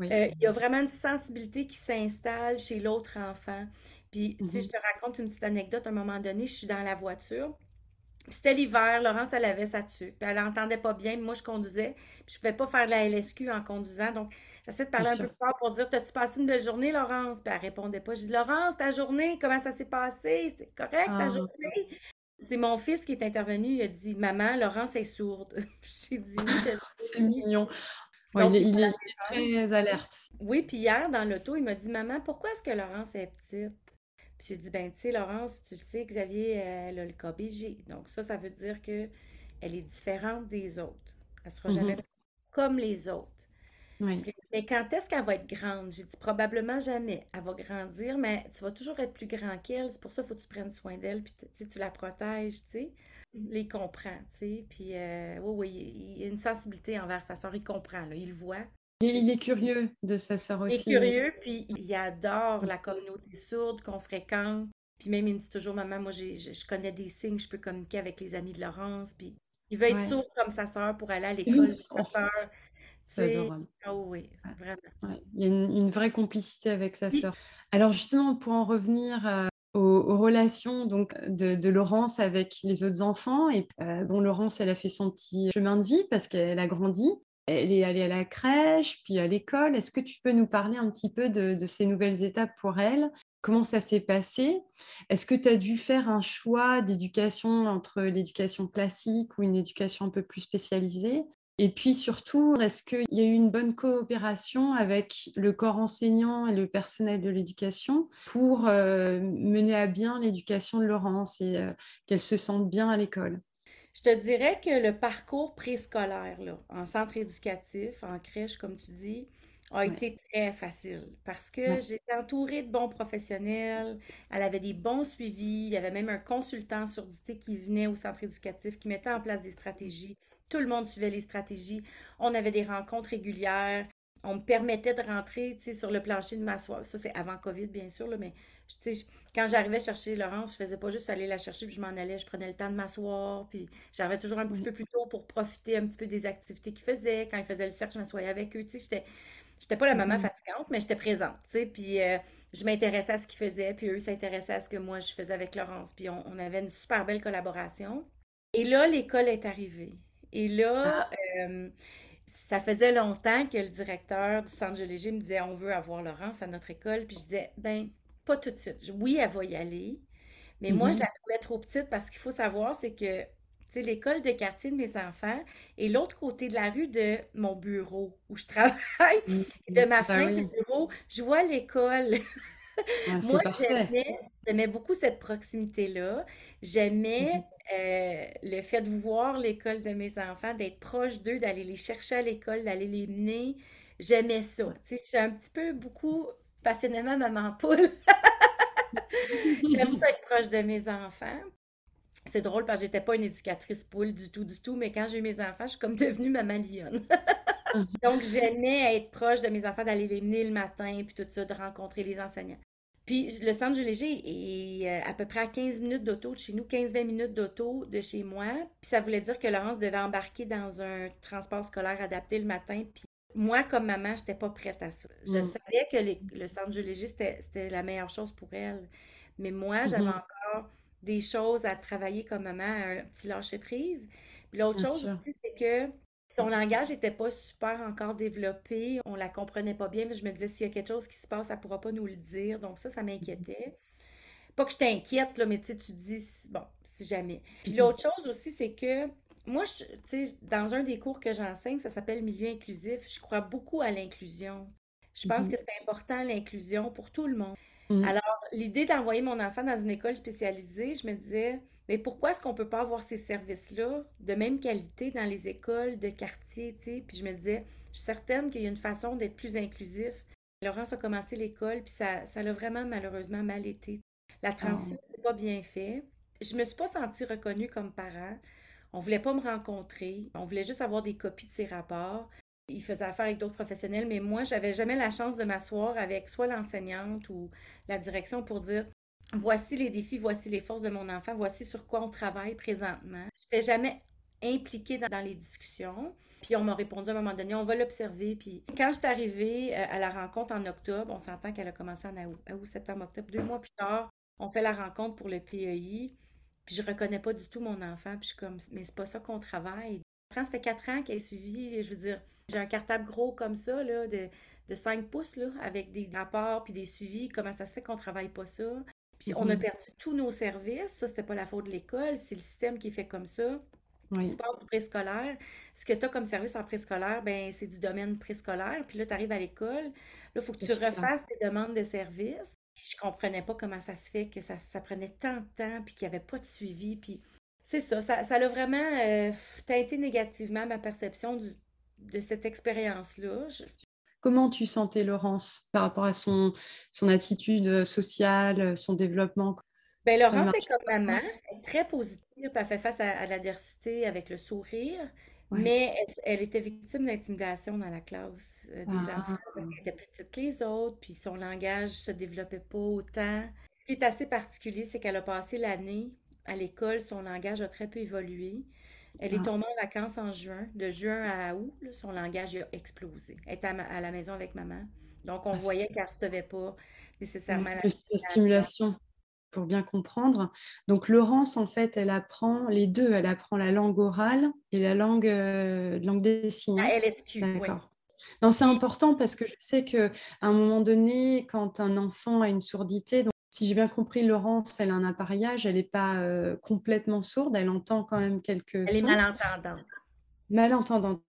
euh, il y a vraiment une sensibilité qui s'installe chez l'autre enfant. Puis, tu sais, je mm-hmm. te raconte une petite anecdote. À un moment donné, je suis dans la voiture. C'était l'hiver, Laurence, elle avait sa tuque. Puis elle n'entendait pas bien. Moi, je conduisais. Puis je ne pouvais pas faire de la LSQ en conduisant. Donc, j'essaie de parler un peu plus fort pour dire T'as-tu passé une belle journée, Laurence? Puis elle répondait pas. Je dis Laurence, ta journée, comment ça s'est passé? C'est correct, ta ah. journée? C'est mon fils qui est intervenu, il a dit Maman, Laurence est sourde. J'ai dit C'est mignon. il, est, très alerte. Oui, puis hier, dans l'auto, il m'a dit Maman, pourquoi est-ce que Laurence est petite? Puis j'ai dit Ben, tu sais, Laurence, tu sais, Xavier, elle a le KBG. Donc, ça, ça veut dire qu'elle est différente des autres. Elle ne sera mm-hmm. jamais comme les autres. Mais quand est-ce qu'elle va être grande? J'ai dit probablement jamais. Elle va grandir, mais tu vas toujours être plus grand qu'elle. C'est pour ça qu'il faut que tu prennes soin d'elle, puis tu la protèges, tu sais. Mm-hmm. Il comprend, tu sais. Puis, euh, oui, oui, il y a une sensibilité envers sa soeur. Il comprend, là, il le voit. Il est curieux de sa soeur aussi. Il est curieux, puis il adore la communauté sourde qu'on fréquente. Puis même, il me dit toujours, maman, moi, je, connais des signes, je peux communiquer avec les amis de Laurence. Puis il veut être sourd comme sa soeur pour aller à l'école. C'est oh oui, vraiment. Il y a une, vraie complicité avec sa sœur. Alors justement, pour en revenir euh, aux, relations donc de, Laurence avec les autres enfants, et euh, bon, Laurence, elle a fait son petit chemin de vie parce qu'elle a grandi. Elle est allée à la crèche, puis à l'école. Est-ce que tu peux nous parler un petit peu de, ces nouvelles étapes pour elle? Comment ça s'est passé? Est-ce que tu as dû faire un choix d'éducation entre l'éducation classique ou une éducation un peu plus spécialisée? Et puis surtout, est-ce qu'il y a eu une bonne coopération avec le corps enseignant et le personnel de l'éducation pour euh, mener à bien l'éducation de Laurence et euh, qu'elle se sente bien à l'école? Je te dirais que le parcours préscolaire, en centre éducatif, en crèche, comme tu dis, a été très facile parce que j'étais entourée de bons professionnels, elle avait des bons suivis, il y avait même un consultant surdité qui venait au centre éducatif, qui mettait en place des stratégies. Tout le monde suivait les stratégies. On avait des rencontres régulières. On me permettait de rentrer sur le plancher de m'asseoir. Ça, c'est avant COVID, bien sûr, là, mais quand j'arrivais chercher Laurence, je faisais pas juste aller la chercher puis je m'en allais. Je prenais le temps de m'asseoir. Puis j'arrivais toujours un petit peu plus tôt pour profiter un petit peu des activités qu'ils faisaient. Quand ils faisaient le cercle, je m'assoyais avec eux. J'étais J'étais pas la maman mm-hmm. fatigante, mais j'étais présente, tu sais. Puis euh, je m'intéressais à ce qu'ils faisaient, puis eux s'intéressaient à ce que moi je faisais avec Laurence. Puis on, avait une super belle collaboration. Et là, l'école est arrivée. Et là, ah. euh, ça faisait longtemps que le directeur du centre géologie me disait on veut avoir Laurence à notre école. Puis je disais ben pas tout de suite. Oui, elle va y aller. Mais moi, je mm-hmm. la trouvais trop petite parce qu'il faut savoir, c'est que l'école de quartier de mes enfants et l'autre côté de la rue de mon bureau où je travaille, mmh, de ma ben fenêtre de bureau, je vois l'école. Ah, Moi, j'aimais beaucoup cette proximité-là. J'aimais mmh euh, le fait de voir l'école de mes enfants, d'être proche d'eux, d'aller les chercher à l'école, d'aller les mener. J'aimais ça. Tu sais, je suis un petit peu beaucoup passionnément maman poule. J'aime ça être proche de mes enfants. C'est drôle parce que j'étais pas une éducatrice poule du tout, du tout, mais quand j'ai eu mes enfants, je suis comme devenue maman lionne. Mhm. Donc, j'aimais être proche de mes enfants, d'aller les mener le matin, puis tout ça, de rencontrer les enseignants. Puis le centre du léger est euh, à peu près à 15 minutes d'auto de chez nous, 15-20 minutes d'auto de chez moi. Puis ça voulait dire que Laurence devait embarquer dans un transport scolaire adapté le matin. Puis moi, comme maman, je n'étais pas prête à ça. Je mm. savais que le centre léger, c'était la meilleure chose pour elle. Mais moi, j'avais mm-hmm. encore des choses à travailler comme maman, un petit lâcher-prise. Puis l'autre chose c'est que son langage n'était pas super encore développé. On la comprenait pas bien, mais je me disais, s'il y a quelque chose qui se passe, elle ne pourra pas nous le dire. Donc ça, ça m'inquiétait. Pas que je t'inquiète, là, mais tu dis, bon, si jamais. Puis mm-hmm. l'autre chose aussi, c'est que moi, tu sais, dans un des cours que j'enseigne, ça s'appelle milieu inclusif, je crois beaucoup à l'inclusion. Je pense que c'est important l'inclusion pour tout le monde. Mmh. Alors, l'idée d'envoyer mon enfant dans une école spécialisée, je me disais, mais pourquoi est-ce qu'on ne peut pas avoir ces services-là de même qualité dans les écoles de quartier, tu sais? Puis je me disais, je suis certaine qu'il y a une façon d'être plus inclusif. Laurence a commencé l'école, puis ça, ça l'a vraiment malheureusement mal été. La ah. transition, c'est pas bien fait. Je me suis pas sentie reconnue comme parent. On voulait pas me rencontrer. On voulait juste avoir des copies de ses rapports. Il faisait affaire avec d'autres professionnels, mais moi, j'avais jamais la chance de m'asseoir avec soit l'enseignante ou la direction pour dire voici les défis, voici les forces de mon enfant, voici sur quoi on travaille présentement. Je n'étais jamais impliquée dans, les discussions. Puis on m'a répondu à un moment donné, on va l'observer. Puis quand je suis arrivée euh, à la rencontre en octobre, on s'entend qu'elle a commencé en août, août, septembre, octobre, deux mois plus tard, on fait la rencontre pour le PEI. Puis je reconnais pas du tout mon enfant. Puis je suis comme, mais c'est pas ça qu'on travaille. Ça fait quatre ans qu'elle est suivie. Je veux dire, j'ai un cartable gros comme ça, là, de, de 5 pouces, là, avec des rapports puis des suivis. Comment ça se fait qu'on travaille pas ça? Puis on a mm-hmm. perdu tous nos services. Ça, c'était pas la faute de l'école. C'est le système qui est fait comme ça. Oui. Tu pars du préscolaire. Ce que tu as comme service en préscolaire, ben c'est du domaine préscolaire. Puis là, tu arrives à l'école. Là, il faut que tu refasses tes demandes de services. Je comprenais pas comment ça se fait que ça, ça prenait tant de temps, puis qu'il n'y avait pas de suivi. Puis c'est ça, ça, ça a vraiment euh, teinté négativement ma perception de cette expérience-là. Comment tu sentais Laurence par rapport à son, son attitude sociale, son développement? Bien, Laurence est comme maman, elle est très positive, elle fait face à, l'adversité avec le sourire, mais elle, était victime d'intimidation dans la classe euh, des ah. enfants parce qu'elle était plus petite que les autres, puis son langage ne se développait pas autant. Ce qui est assez particulier, c'est qu'elle a passé l'année à l'école, son langage a très peu évolué. Elle est ah. tombée en vacances en juin. De juin à août, son langage a explosé. Elle était à, la maison avec maman. Donc, on ah, voyait qu'elle ne recevait pas nécessairement la stimulation. Pour bien comprendre. Donc, Laurence, en fait, elle apprend les deux. Elle apprend la langue orale et la langue, euh, langue des signes. La LSQ, D'accord. Non, c'est important parce que je sais qu'à un moment donné, quand un enfant a une sourdité, si j'ai bien compris, Laurence, elle a un appareillage, elle n'est pas euh, complètement sourde, elle entend quand même quelques Elle est malentendante. Malentendante.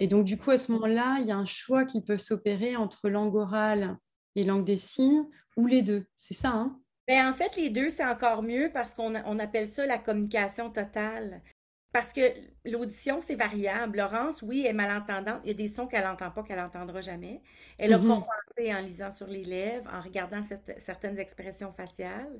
Et donc, du coup, à ce moment-là, il y a un choix qui peut s'opérer entre langue orale et langue des signes, ou les deux. C'est ça, hein? Ben, en fait, les deux, c'est encore mieux parce qu'on appelle ça la communication totale. Parce que l'audition, c'est variable. Laurence, oui, est malentendante. Il y a des sons qu'elle n'entend pas, qu'elle n'entendra jamais. Elle a mm-hmm. compensé en lisant sur les lèvres, en regardant certaines expressions faciale.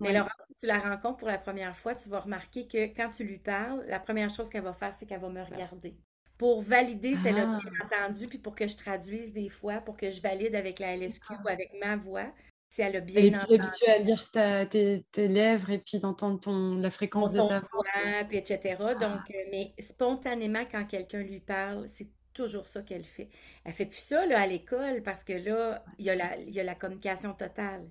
Mais Laurence, si tu la rencontres pour la première fois, tu vas remarquer que quand tu lui parles, la première chose qu'elle va faire, c'est qu'elle va me regarder. Pour valider si elle a bien ah. entendu, puis pour que je traduise des fois, pour que je valide avec la LSQ ou avec ma voix si elle a bien Elle est plus habituée à lire tes, lèvres et puis d'entendre ton, la fréquence de ta voix. Puis etc. Ah. Donc, euh, mais spontanément, quand quelqu'un lui parle, c'est toujours ça qu'elle fait. Elle fait plus ça là, à l'école parce que là, il y, a la, il y a la communication totale.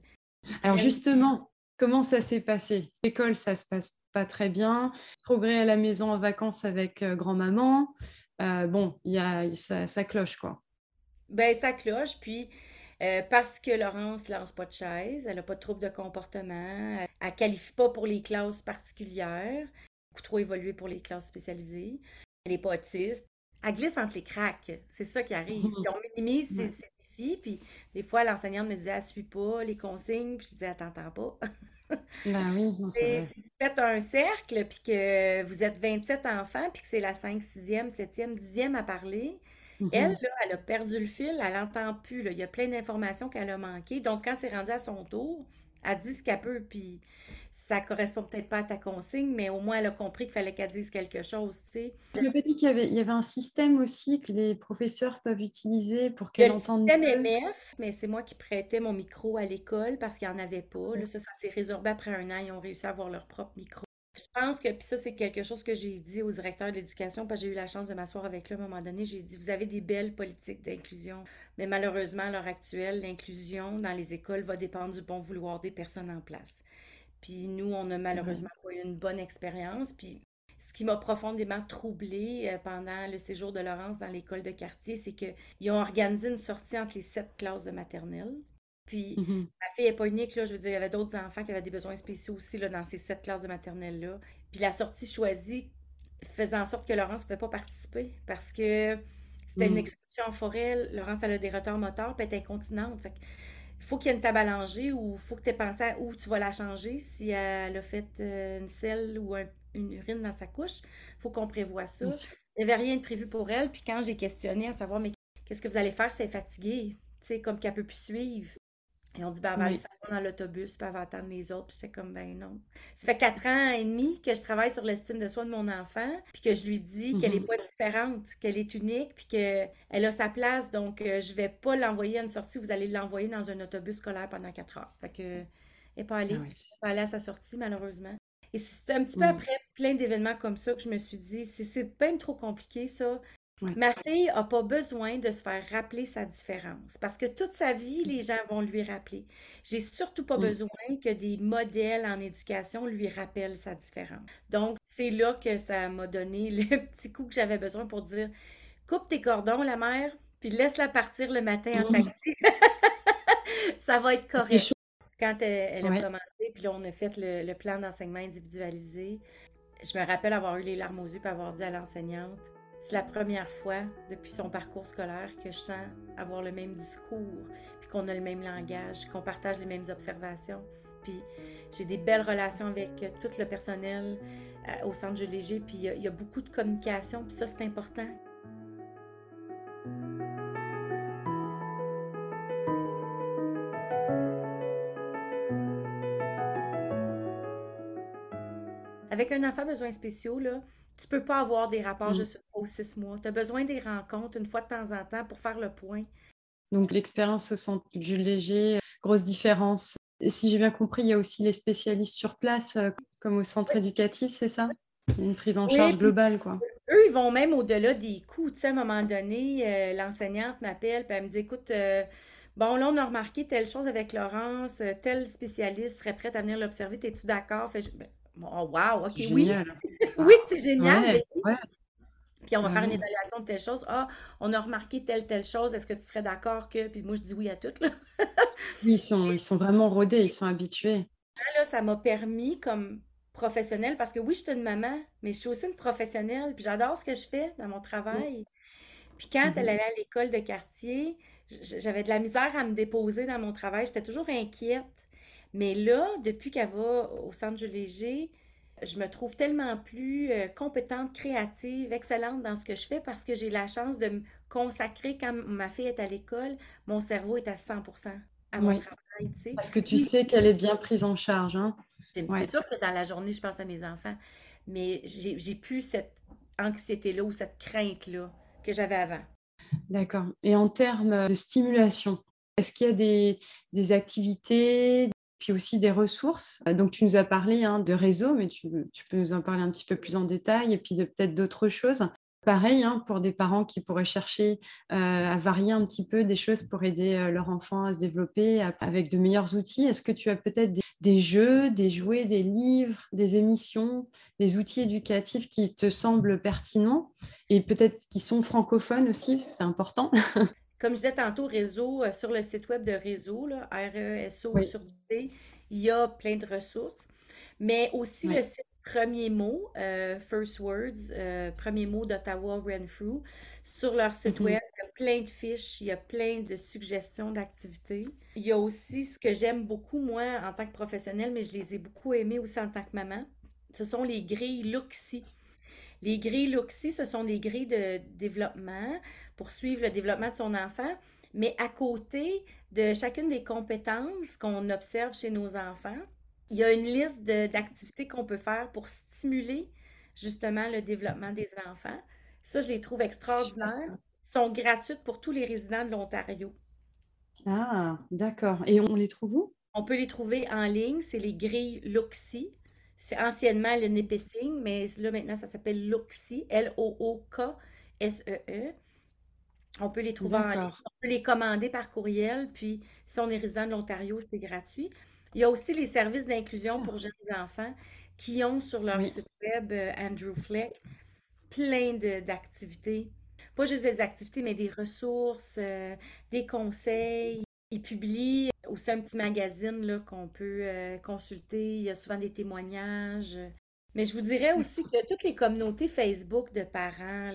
Alors justement, comment ça s'est passé? L'école, ça se passe pas très bien. Progrès à la maison en vacances avec euh, grand-maman. Euh, bon, y a, ça, ça cloche, quoi. Ben, ça cloche. Puis, euh, parce que Laurence ne lance pas de chaise, elle n'a pas de trouble de comportement, elle ne qualifie pas pour les classes particulières, beaucoup trop évolué pour les classes spécialisées, elle n'est pas autiste, elle glisse entre les cracks, c'est ça qui arrive. on minimise ses, défis, puis des fois l'enseignante me disait, elle suit pas les consignes, puis je disais, elle t'entend pas. ben oui, c'est Faites un cercle, puis que vous êtes 27 enfants, puis que c'est la 5, 6e, 7e, 10e à parler. Elle, mm-hmm. là, elle a perdu le fil, elle n'entend plus. Là. Il y a plein d'informations qu'elle a manquées. Donc, quand c'est rendu à son tour, elle dit ce qu'elle peut, puis ça correspond peut-être pas à ta consigne, mais au moins elle a compris qu'il fallait qu'elle dise quelque chose, tu sais. Le petit qu'il y avait, il y avait un système aussi que les professeurs peuvent utiliser pour qu'elle entende. Le système MF, mais c'est moi qui prêtais mon micro à l'école parce qu'il n'y en avait pas. Là, ça, ça s'est résorbé après un an, ils ont réussi à avoir leur propre micro. Je pense que, puis ça, c'est quelque chose que j'ai dit au directeur de l'éducation, parce que j'ai eu la chance de m'asseoir avec lui à un moment donné. J'ai dit, vous avez des belles politiques d'inclusion, mais malheureusement, à l'heure actuelle, l'inclusion dans les écoles va dépendre du bon vouloir des personnes en place. Puis nous, on n'a malheureusement pas eu une bonne expérience. Puis ce qui m'a profondément troublée euh, pendant le séjour de Laurence dans l'école de quartier, c'est qu'ils ont organisé une sortie entre les sept classes de maternelle. Puis, mmh ma fille n'est pas unique, là. Je veux dire, il y avait d'autres enfants qui avaient des besoins spéciaux aussi, là, dans ces sept classes de maternelle-là. Puis, la sortie choisie faisait en sorte que Laurence ne pouvait pas participer parce que c'était une mmh. excursion en forêt. Laurence, elle a des retards moteurs, puis elle est incontinente. Fait il faut qu'il y ait une table à langer ou il faut que tu aies pensé à où tu vas la changer si elle a fait euh, une selle ou une urine dans sa couche. Il faut qu'on prévoie ça. Il n'y avait rien de prévu pour elle. Puis quand j'ai questionné à savoir, mais qu'est-ce que vous allez faire si elle est fatiguée? Tu sais, comme qu'elle ne peut plus suivre. Et on dit, ben, elle va aller s'asseoir dans l'autobus, puis elle va attendre les autres. Puis c'est comme, ben non. Ça fait quatre ans et demi que je travaille sur l'estime de soi de mon enfant, puis que je lui dis qu'elle n'est mm-hmm. pas différente, qu'elle est unique, puis qu'elle a sa place. Donc, euh, je ne vais pas l'envoyer à une sortie, vous allez l'envoyer dans un autobus scolaire pendant quatre heures. Fait que, elle n'est pas allée. Ah pas allée à sa sortie, malheureusement. Et c'est un petit peu après plein d'événements comme ça que je me suis dit, c'est pas trop compliqué, ça. Ma fille n'a pas besoin de se faire rappeler sa différence parce que toute sa vie, les gens vont lui rappeler. J'ai surtout pas besoin que des modèles en éducation lui rappellent sa différence. Donc, c'est là que ça m'a donné le petit coup que j'avais besoin pour dire coupe tes cordons, la mère, puis laisse-la partir le matin en taxi. ça va être correct. Quand elle, a commencé, puis là, on a fait le, le plan d'enseignement individualisé, je me rappelle avoir eu les larmes aux yeux et avoir dit à l'enseignante c'est la première fois depuis son parcours scolaire que je sens avoir le même discours, puis qu'on a le même langage, qu'on partage les mêmes observations. Puis j'ai des belles relations avec tout le personnel euh, au centre Jules Léger, puis il y, a beaucoup de communication, puis ça, c'est important. Avec un enfant besoins spéciaux, là, tu peux pas avoir des rapports mmh. juste aux six mois. Tu as besoin des rencontres une fois de temps en temps pour faire le point. Donc l'expérience au centre Jules Léger, grosse différence. Et si j'ai bien compris, il y a aussi les spécialistes sur place, euh, comme au centre éducatif, c'est ça? Une prise en charge globale, quoi. Eux, ils vont même au-delà des coûts. Tu sais, à un moment donné, euh, l'enseignante m'appelle, puis elle me dit, écoute, euh, bon, là, on a remarqué telle chose avec Laurence, tel spécialiste serait prêt à venir l'observer, es-tu d'accord? Ben, Oh, wow, OK, oui. oui, c'est génial. Puis on va faire une évaluation de telle chose. Ah, on a remarqué telle, telle chose. Est-ce que tu serais d'accord que. Puis moi, je dis oui à tout. Là. oui, ils sont, ils sont vraiment rodés, ils sont habitués. Là, ça m'a permis, comme professionnelle, parce que oui, je suis une maman, mais je suis aussi une professionnelle. Puis j'adore ce que je fais dans mon travail. Puis quand elle mm-hmm. allait à l'école de quartier, j'avais de la misère à me déposer dans mon travail. J'étais toujours inquiète. Mais là, depuis qu'elle va au centre Jules Léger, je me trouve tellement plus euh, compétente, créative, excellente dans ce que je fais parce que j'ai la chance de me consacrer quand ma fille est à l'école, mon cerveau est à 100 à mon travail. Tu sais. Parce que tu sais qu'elle est bien prise en charge. Hein? C'est sûr que dans la journée, je pense à mes enfants, mais j'ai plus cette anxiété-là ou cette crainte-là que j'avais avant. D'accord. Et en termes de stimulation, est-ce qu'il y a des, des activités, puis aussi des ressources. Euh, donc, tu nous as parlé hein, de réseau, mais tu, peux nous en parler un petit peu plus en détail et puis de peut-être d'autres choses. Pareil, hein, pour des parents qui pourraient chercher euh, à varier un petit peu des choses pour aider euh, leur enfant à se développer avec de meilleurs outils. Est-ce que tu as peut-être des, jeux, des jouets, des livres, des émissions, des outils éducatifs qui te semblent pertinents et peut-être qui sont francophones aussi, c'est important? Comme je disais tantôt, réseau, euh, sur le site web de réseau, là, R-E-S-O sur D, il y a plein de ressources. Mais aussi le site Premier mot, euh, First Words, euh, Premier mot d'Ottawa Renfrew. Sur leur site mm-hmm. web, il y a plein de fiches, il y a plein de suggestions d'activités. Il y a aussi ce que j'aime beaucoup, moi, en tant que professionnelle, mais je les ai beaucoup aimés aussi en tant que maman. Ce sont les grilles Luxi. Les grilles Luxi, ce sont des grilles de développement pour suivre le développement de son enfant, mais à côté de chacune des compétences qu'on observe chez nos enfants, il y a une liste d'activités qu'on peut faire pour stimuler justement le développement des enfants. Ça, je les trouve extraordinaires. Ils sont gratuites pour tous les résidents de l'Ontario. Ah, d'accord. Et on les trouve où? On peut les trouver en ligne. C'est les grilles Luxi. C'est anciennement le Nipissing, mais là maintenant ça s'appelle Luxi, L-O-O-K-S-E-E. E. On peut les trouver en ligne, on peut les commander par courriel, puis si on est résident de l'Ontario, c'est gratuit. Il y a aussi les services d'inclusion pour ah. jeunes enfants qui ont sur leur site web euh, Andrew Fleck plein d'activités. Pas juste des activités, mais des ressources, euh, des conseils. Ils publient aussi un petit magazine qu'on peut euh, consulter. Il y a souvent des témoignages. Mais je vous dirais aussi que toutes les communautés Facebook de parents,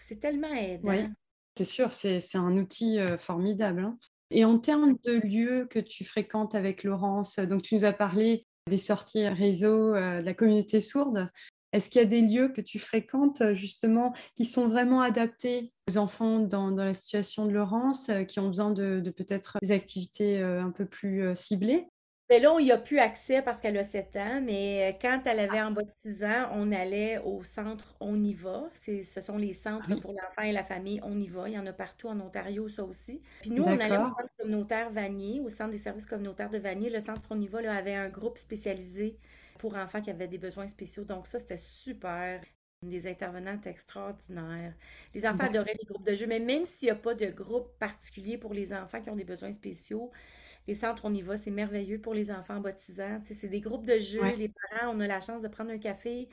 c'est tellement aidant. c'est sûr, c'est un outil euh, formidable. Hein. Et en termes de lieux que tu fréquentes avec Laurence, donc tu nous as parlé des sorties réseau euh, de la communauté sourde. Est-ce qu'il y a des lieux que tu fréquentes justement qui sont vraiment adaptés aux enfants dans, la situation de Laurence, qui ont besoin de peut-être des activités un peu plus ciblées? Mais là, on n'y a plus accès parce qu'elle a 7 ans, mais euh, quand elle avait en bas de 6 ans, on allait au centre On y va. ce sont les centres pour l'enfant et la famille On y va. Il y en a partout en Ontario, ça aussi. Puis nous, on allait au centre communautaire Vanier, au centre des services communautaires de Vanier. Le centre On y va là, avait un groupe spécialisé pour enfants qui avaient des besoins spéciaux. Donc ça, c'était super des intervenantes extraordinaires. Les enfants adoraient les groupes de jeu, mais même s'il n'y a pas de groupe particulier pour les enfants qui ont des besoins spéciaux, les centres, on y va, c'est merveilleux pour les enfants 6 ans. c'est des groupes de jeux. Les parents, on a la chance de prendre un café,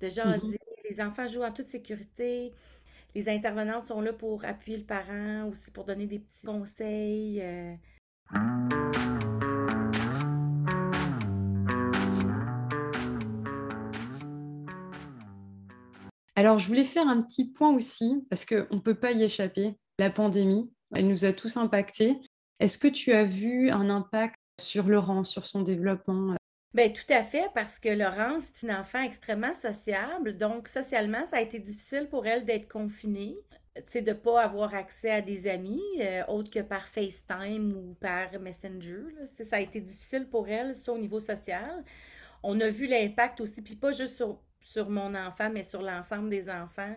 de mmh jaser. Les enfants jouent en toute sécurité. Les intervenantes sont là pour appuyer le parent, aussi pour donner des petits conseils. Euh. Alors, je voulais faire un petit point aussi, parce qu'on ne peut pas y échapper. La pandémie, elle nous a tous impactés. Est-ce que tu as vu un impact sur Laurence, sur son développement? Bien, tout à fait, parce que Laurence est une enfant extrêmement sociable. Donc, socialement, ça a été difficile pour elle d'être confinée. C'est de ne pas avoir accès à des amis, euh, autres que par FaceTime ou par Messenger. Ça a été difficile pour elle, ça, au niveau social. On a vu l'impact aussi, puis pas juste sur, sur mon enfant, mais sur l'ensemble des enfants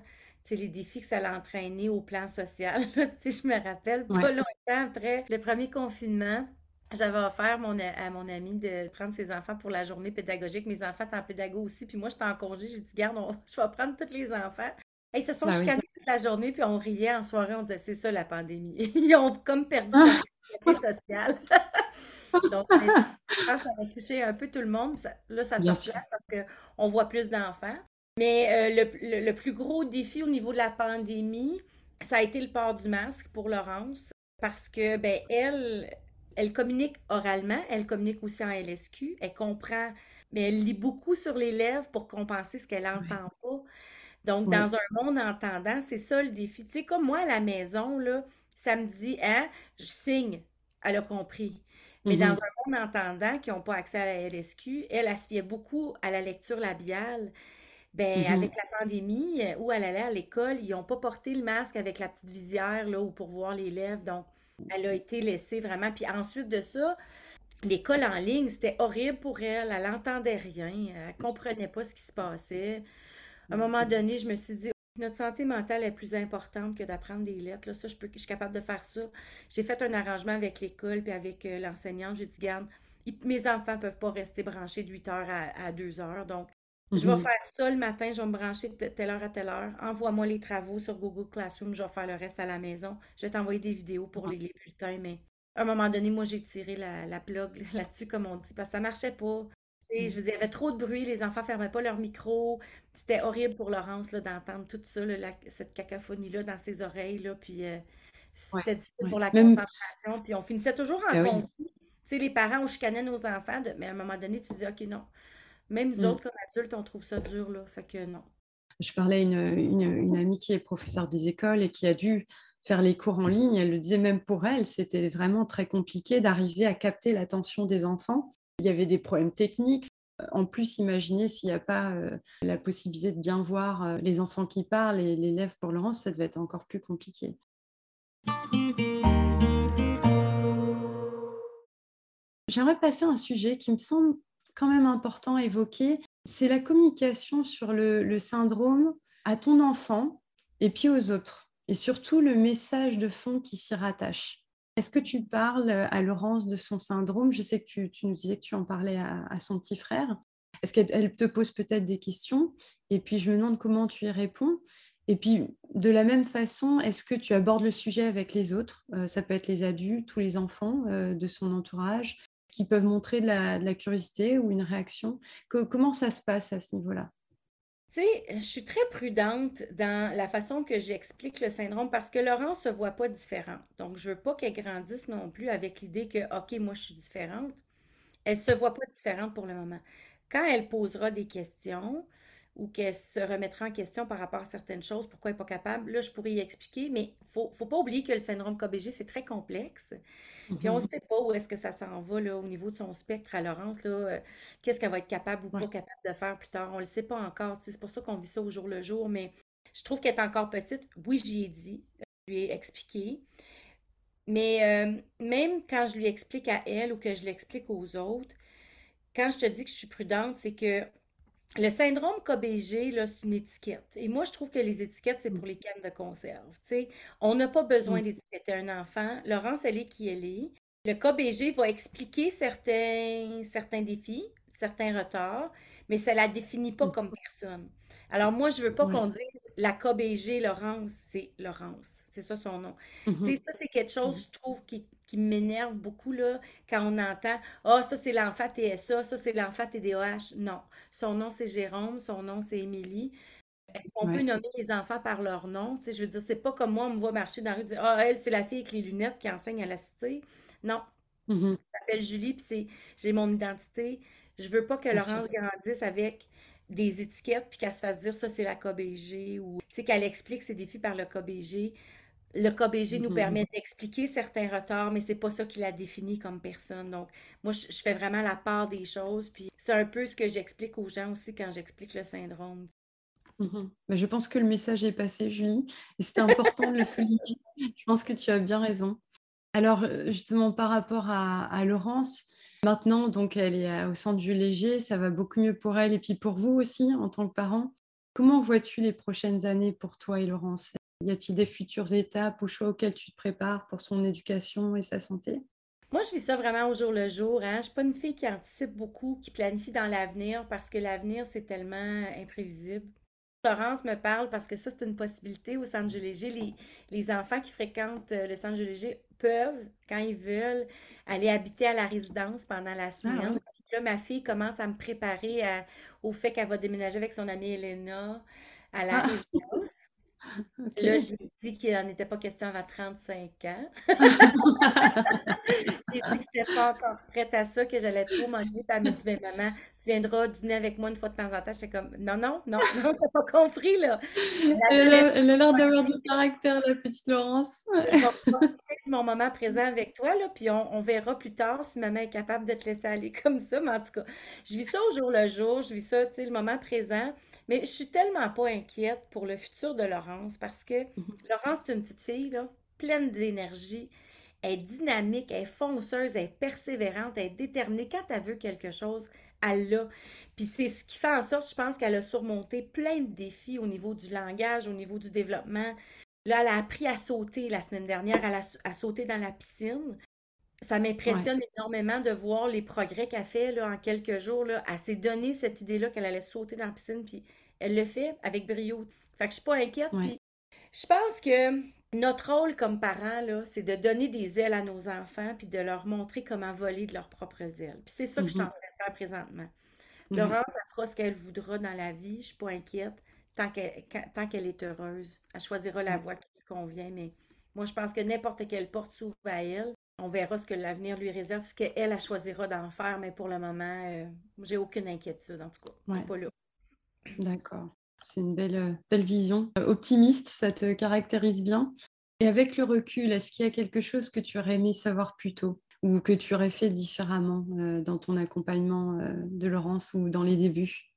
les défis que ça a entraîné au plan social. je me rappelle pas longtemps après le premier confinement, j'avais offert mon, à mon ami de prendre ses enfants pour la journée pédagogique. Mes enfants étaient en pédago aussi. Puis moi, j'étais en congé. J'ai dit, garde, je vais prendre tous les enfants. Et ils se sont ben chicanés toute la journée, puis on riait en soirée. On disait, c'est ça la pandémie. ils ont comme perdu la sociale. Donc, je pense que ça a touché un peu tout le monde. là, ça sort parce qu'on voit plus d'enfants. Mais euh, le, plus gros défi au niveau de la pandémie, ça a été le port du masque pour Laurence parce que, ben, elle, elle communique oralement, elle communique aussi en LSQ, elle comprend, mais elle lit beaucoup sur les lèvres pour compenser ce qu'elle n'entend pas. Donc, dans un monde entendant, c'est ça le défi. Tu sais, comme moi à la maison, là, ça me dit, hein, je signe, elle a compris. Mais dans mm-hmm. un monde entendant qui n'ont pas accès à la LSQ, elle, elle se fiait beaucoup à la lecture labiale. Ben, mmh avec la pandémie, euh, où elle allait à l'école, ils n'ont pas porté le masque avec la petite visière là, ou pour voir les lèvres. Donc, elle a été laissée vraiment. Puis ensuite de ça, l'école en ligne, c'était horrible pour elle. Elle n'entendait rien. Elle ne comprenait pas ce qui se passait. À un moment donné, je me suis dit, notre santé mentale est plus importante que d'apprendre des lettres. Là, ça, je, peux, je suis capable de faire ça. J'ai fait un arrangement avec l'école puis avec euh, l'enseignante. J'ai dit, garde, mes enfants ne peuvent pas rester branchés de 8 heures à, à 2 heures. Donc, je vais mhm. faire ça le matin, je vais me brancher de telle heure à telle heure. Envoie-moi les travaux sur Google Classroom, je vais faire le reste à la maison. Je vais t'envoyer des vidéos pour les, les, bulletins, mais à un moment donné, moi, j'ai tiré la, la plug là-dessus, comme on dit, parce que ça marchait pas. Je vous il y avait trop de bruit, les enfants fermaient pas leur micro. C'était horrible pour Laurence d'entendre tout ça, cette cacophonie-là dans ses oreilles. Là, puis euh, c'était difficile pour la concentration. Puis on finissait toujours en ben conflit. les parents, on chicanait nos enfants, mais à un moment donné, tu dis, OK, non, même nous mmh. autres, comme adultes, on trouve ça dur, là. Fait que non. Je parlais à une, une, amie qui est professeure des écoles et qui a dû faire les cours en ligne. Elle le disait même pour elle, c'était vraiment très compliqué d'arriver à capter l'attention des enfants. Il y avait des problèmes techniques. En plus, imaginez s'il n'y a pas euh, la possibilité de bien voir euh, les enfants qui parlent et l'élève pour Laurence, ça devait être encore plus compliqué. J'aimerais passer à un sujet qui me semble quand même important à évoquer, c'est la communication sur le, syndrome à ton enfant et puis aux autres, et surtout le message de fond qui s'y rattache. Est-ce que tu parles à Laurence de son syndrome? Je sais que tu, nous disais que tu en parlais à, son petit frère. Est-ce qu'elle te pose peut-être des questions? Et puis je me demande comment tu y réponds. Et puis de la même façon, est-ce que tu abordes le sujet avec les autres? Euh, Ça peut être les adultes ou les enfants euh, de son entourage qui peuvent montrer de la, curiosité ou une réaction. comment ça se passe à ce niveau-là? Je suis très prudente dans la façon que j'explique le syndrome parce que Laurence se voit pas différente. Donc, je veux pas qu'elle grandisse non plus avec l'idée que, OK, moi, je suis différente. Elle se voit pas différente pour le moment. Quand elle posera des questions, ou qu'elle se remettra en question par rapport à certaines choses, pourquoi elle n'est pas capable, là, je pourrais y expliquer, mais il faut, faut pas oublier que le syndrome KBG, c'est très complexe. Puis on ne mm-hmm. sait pas où est-ce que ça s'en va là, au niveau de son spectre à Laurence, là, euh, qu'est-ce qu'elle va être capable ou pas capable de faire plus tard. On ne le sait pas encore. C'est pour ça qu'on vit ça au jour le jour, mais je trouve qu'elle est encore petite. Oui, j'y ai dit, je lui ai expliqué. Mais euh, même quand je lui explique à elle ou que je l'explique aux autres, quand je te dis que je suis prudente, c'est que le syndrome KBG, là, c'est une étiquette. Et moi, je trouve que les étiquettes, c'est pour les cannes de conserve. on n'a pas besoin d'étiqueter un enfant. Laurence, elle est qui elle est. Le KBG va expliquer certains, certains défis, certains retards, mais ça ne la définit pas comme personne. Alors moi, je ne veux pas qu'on dise la KBG Laurence, c'est Laurence. C'est ça son nom. Mm-hmm. Ça, c'est quelque chose, je trouve, qui, m'énerve beaucoup là, quand on entend Ah, ça c'est l'enfant TSA, ça c'est l'enfant TDAH. Non. Son nom c'est Jérôme, son nom c'est Émilie. Est-ce qu'on peut nommer les enfants par leur nom? je veux dire, c'est pas comme moi, on me voit marcher dans la rue et dire Ah, elle, c'est la fille avec les lunettes qui enseigne à la cité. Non. Je m'appelle Julie, puis j'ai mon identité. Je veux pas que Laurence grandisse avec des étiquettes puis qu'elle se fasse dire ça c'est la KBG ou c'est qu'elle explique ses défis par le KBG. Le KBG nous mm-hmm. permet d'expliquer certains retards, mais c'est pas ça qui la définit comme personne. Donc, moi, je, fais vraiment la part des choses. Puis, c'est un peu ce que j'explique aux gens aussi quand j'explique le syndrome. Mm-hmm. Mais je pense que le message est passé, Julie, et c'était important de le souligner. Je pense que tu as bien raison. Alors, euh, justement, par rapport à, Laurence, Maintenant, donc, elle est au centre du léger, ça va beaucoup mieux pour elle et puis pour vous aussi en tant que parent. Comment vois-tu les prochaines années pour toi et Laurence? Y a-t-il des futures étapes ou choix auxquels tu te prépares pour son éducation et sa santé? Moi, je vis ça vraiment au jour le jour. Hein. Je ne suis pas une fille qui anticipe beaucoup, qui planifie dans l'avenir parce que l'avenir, c'est tellement imprévisible. Florence me parle parce que ça, c'est une possibilité au centre. Les, les enfants qui fréquentent euh, le centre léger peuvent, quand ils veulent, aller habiter à la résidence pendant la ah, semaine. là, ma fille commence à me préparer au fait qu'elle va déménager avec son amie Elena à la ah. résidence. Là, j'ai dit qu'il n'en était pas question avant 35 ans. j'ai dit que je n'étais pas encore prête à ça, que j'allais trop manger. Puis elle m'a dit, ben, maman, tu viendras dîner avec moi une fois de temps en temps. J'étais comme, non, non, non, non, t'as pas compris, là. Elle, a l'air d'avoir du caractère, la petite Laurence. mon moment présent avec toi, là, puis on, verra plus tard si maman est capable de te laisser aller comme ça. Mais en tout cas, je vis ça au jour le jour, je vis ça, tu sais, le moment présent. Mais je suis tellement pas inquiète pour le futur de Laurence parce que mhm. Laurence, c'est une petite fille, là, pleine d'énergie. Elle est dynamique, elle est fonceuse, elle est persévérante, elle est déterminée. Quand elle veut quelque chose, elle l'a. Puis c'est ce qui fait en sorte, je pense, qu'elle a surmonté plein de défis au niveau du langage, au niveau du développement. Là, elle a appris à sauter la semaine dernière, elle a, sauté dans la piscine. Ça m'impressionne énormément de voir les progrès qu'elle fait là, en quelques jours. Là. Elle s'est donné cette idée-là qu'elle allait sauter dans la piscine, puis elle le fait avec brio. Fait que je suis pas inquiète. Puis je pense que notre rôle comme parents, c'est de donner des ailes à nos enfants, puis de leur montrer comment voler de leurs propres ailes. Puis c'est ça que je suis en mm-hmm. train de faire présentement. Laurence, elle fera ce qu'elle voudra dans la vie, je suis pas inquiète, tant qu'elle est heureuse. Elle choisira la voie qui lui convient, mais moi, je pense que n'importe quelle porte s'ouvre à elle, on verra ce que l'avenir lui réserve, ce qu'elle, elle choisira d'en faire, mais pour le moment, euh, j'ai aucune inquiétude, en tout cas. Je suis pas là. D'accord. C'est une belle, euh, belle vision. Euh, optimiste, ça te caractérise bien. Et avec le recul, est-ce qu'il y a quelque chose que tu aurais aimé savoir plus tôt ou que tu aurais fait différemment dans ton accompagnement de Laurence ou dans les débuts?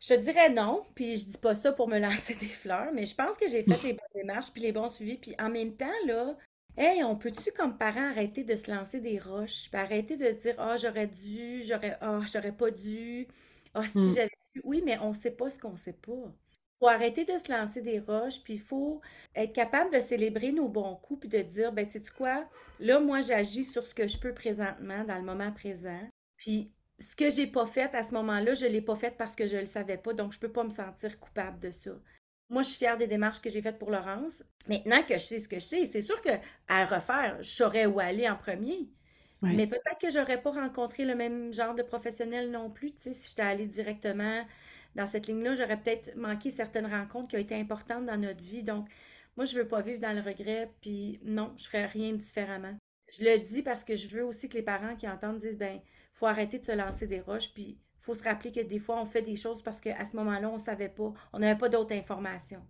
Je dirais non, puis je dis pas ça pour me lancer des fleurs, mais je pense que j'ai fait les bonnes démarches puis les bons suivis, puis en même temps, là, Hey, on peut-tu, comme parents, arrêter de se lancer des roches, puis arrêter de se dire Ah, j'aurais dû, j'aurais ah, j'aurais pas dû, ah, si mmh. j'avais. Oui, mais on sait pas ce qu'on sait pas. Il faut arrêter de se lancer des roches, puis il faut être capable de célébrer nos bons coups, puis de dire ben, tu sais quoi, là, moi, j'agis sur ce que je peux présentement, dans le moment présent. Puis ce que j'ai pas fait à ce moment-là, je l'ai pas fait parce que je le savais pas, donc je peux pas me sentir coupable de ça. Moi, je suis fière des démarches que j'ai faites pour Laurence. Maintenant que je sais ce que je sais, c'est sûr qu'à refaire, je saurais où aller en premier. Mais peut-être que j'aurais pas rencontré le même genre de professionnel non plus. Si j'étais allée directement dans cette ligne-là, j'aurais peut-être manqué certaines rencontres qui ont été importantes dans notre vie. Donc, moi, je veux pas vivre dans le regret, puis non, je ferais rien différemment. Je le dis parce que je veux aussi que les parents qui entendent disent, ben, faut arrêter de se lancer des roches, puis faut se rappeler que des fois, on fait des choses parce qu'à ce moment-là, on savait pas, on n'avait pas d'autres informations.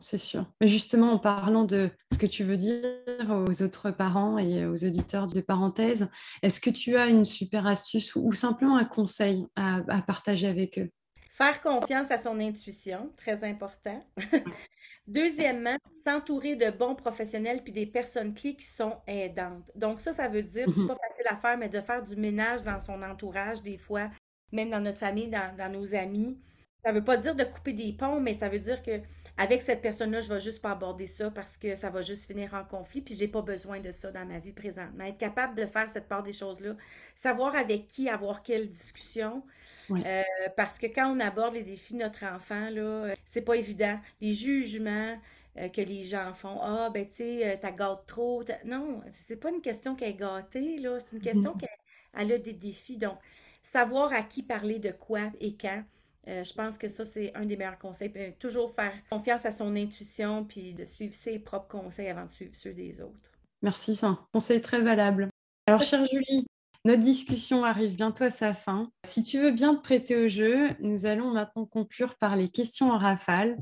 C'est sûr. Mais justement, en parlant de ce que tu veux dire aux autres parents et aux auditeurs de parenthèse, est-ce que tu as une super astuce ou, simplement un conseil à, partager avec eux? Faire confiance à son intuition, très important. Deuxièmement, s'entourer de bons professionnels puis des personnes clés qui sont aidantes. Donc ça, ça veut dire, c'est mhm. pas facile à faire, mais de faire du ménage dans son entourage, des fois, même dans notre famille, dans, dans nos amis. Ça veut pas dire de couper des ponts, mais ça veut dire que avec cette personne-là, je vais juste pas aborder ça parce que ça va juste finir en conflit, puis j'ai pas besoin de ça dans ma vie présente. Mais être capable de faire cette part des choses-là, savoir avec qui avoir quelle discussion, euh, parce que quand on aborde les défis de notre enfant, là, euh, c'est pas évident. Les jugements euh, que les gens font, ah, ben, tu sais, t'as gâté trop. Non, c'est pas une question qu'elle est gâtée, là, c'est une question qu'elle a des défis. Donc, savoir à qui parler de quoi et quand. Euh, je pense que ça, c'est un des meilleurs conseils. toujours faire confiance à son intuition, puis de suivre ses propres conseils avant de suivre ceux des autres. Merci, c'est conseil très valable. Alors, chère Julie, notre discussion arrive bientôt à sa fin. Si tu veux bien te prêter au jeu, nous allons maintenant conclure par les questions en rafale.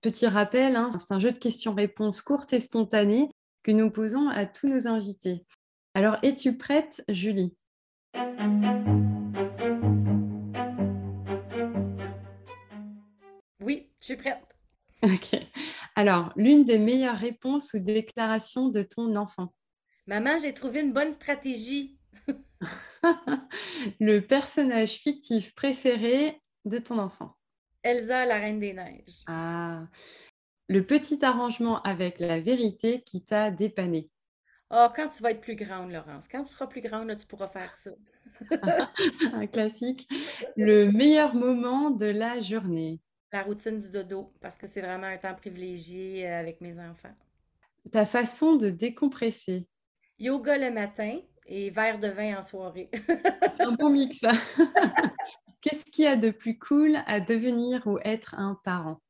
Petit rappel, hein, c'est un jeu de questions-réponses courtes et spontanées que nous posons à tous nos invités. Alors, es-tu prête, Julie? Je suis prête. Ok. Alors, l'une des meilleures réponses ou déclarations de ton enfant? Maman, j'ai trouvé une bonne stratégie. le personnage fictif préféré de ton enfant? Elsa, la Reine des Neiges. Ah. Le petit arrangement avec la vérité qui t'a dépanné. Oh, quand tu vas être plus grande, Laurence. Quand tu seras plus grande, là, tu pourras faire ça. Un classique. Le meilleur moment de la journée? La routine du dodo, parce que c'est vraiment un temps privilégié euh, avec mes enfants. Ta façon de décompresser. Yoga le matin et verre de vin en soirée. c'est un bon mix, ça. Qu'est-ce qu'il y a de plus cool à devenir ou être un parent?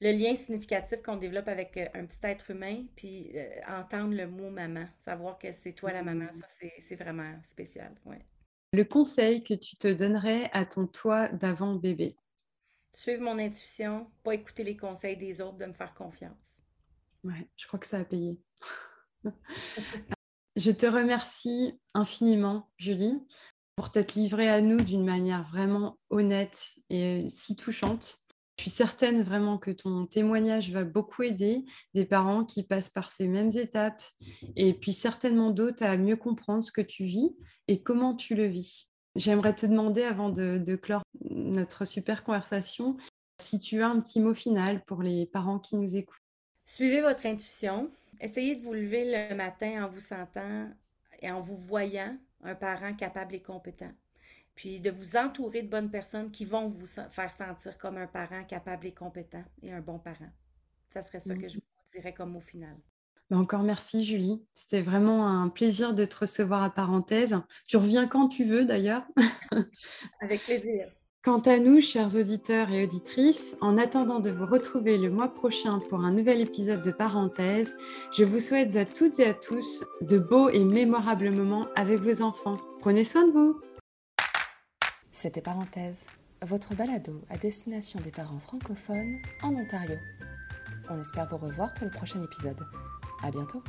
Le lien significatif qu'on développe avec euh, un petit être humain, puis euh, entendre le mot maman, savoir que c'est toi la maman, mmh. ça c'est vraiment spécial. Ouais. Le conseil que tu te donnerais à ton toi d'avant bébé? Suivre mon intuition, pas écouter les conseils des autres, de me faire confiance. Ouais, je crois que ça a payé. je te remercie infiniment, Julie, pour t'être livrée à nous d'une manière vraiment honnête et si touchante. Je suis certaine vraiment que ton témoignage va beaucoup aider des parents qui passent par ces mêmes étapes et puis certainement d'autres à mieux comprendre ce que tu vis et comment tu le vis. J'aimerais te demander, avant de, clore notre super conversation, si tu as un petit mot final pour les parents qui nous écoutent. Suivez votre intuition. Essayez de vous lever le matin en vous sentant et en vous voyant un parent capable et compétent. Puis de vous entourer de bonnes personnes qui vont vous faire sentir comme un parent capable et compétent et un bon parent. Ça serait ça que je vous dirais comme mot final. Bah, encore merci Julie. C'était vraiment un plaisir de te recevoir à parenthèse. Tu reviens quand tu veux d'ailleurs. Avec plaisir. Quant à nous, chers auditeurs et auditrices, en attendant de vous retrouver le mois prochain pour un nouvel épisode de Parenthèse, je vous souhaite à toutes et à tous de beaux et mémorables moments avec vos enfants. Prenez soin de vous. C'était Parenthèse, votre balado à destination des parents francophones en Ontario. On espère vous revoir pour le prochain épisode. À bientôt.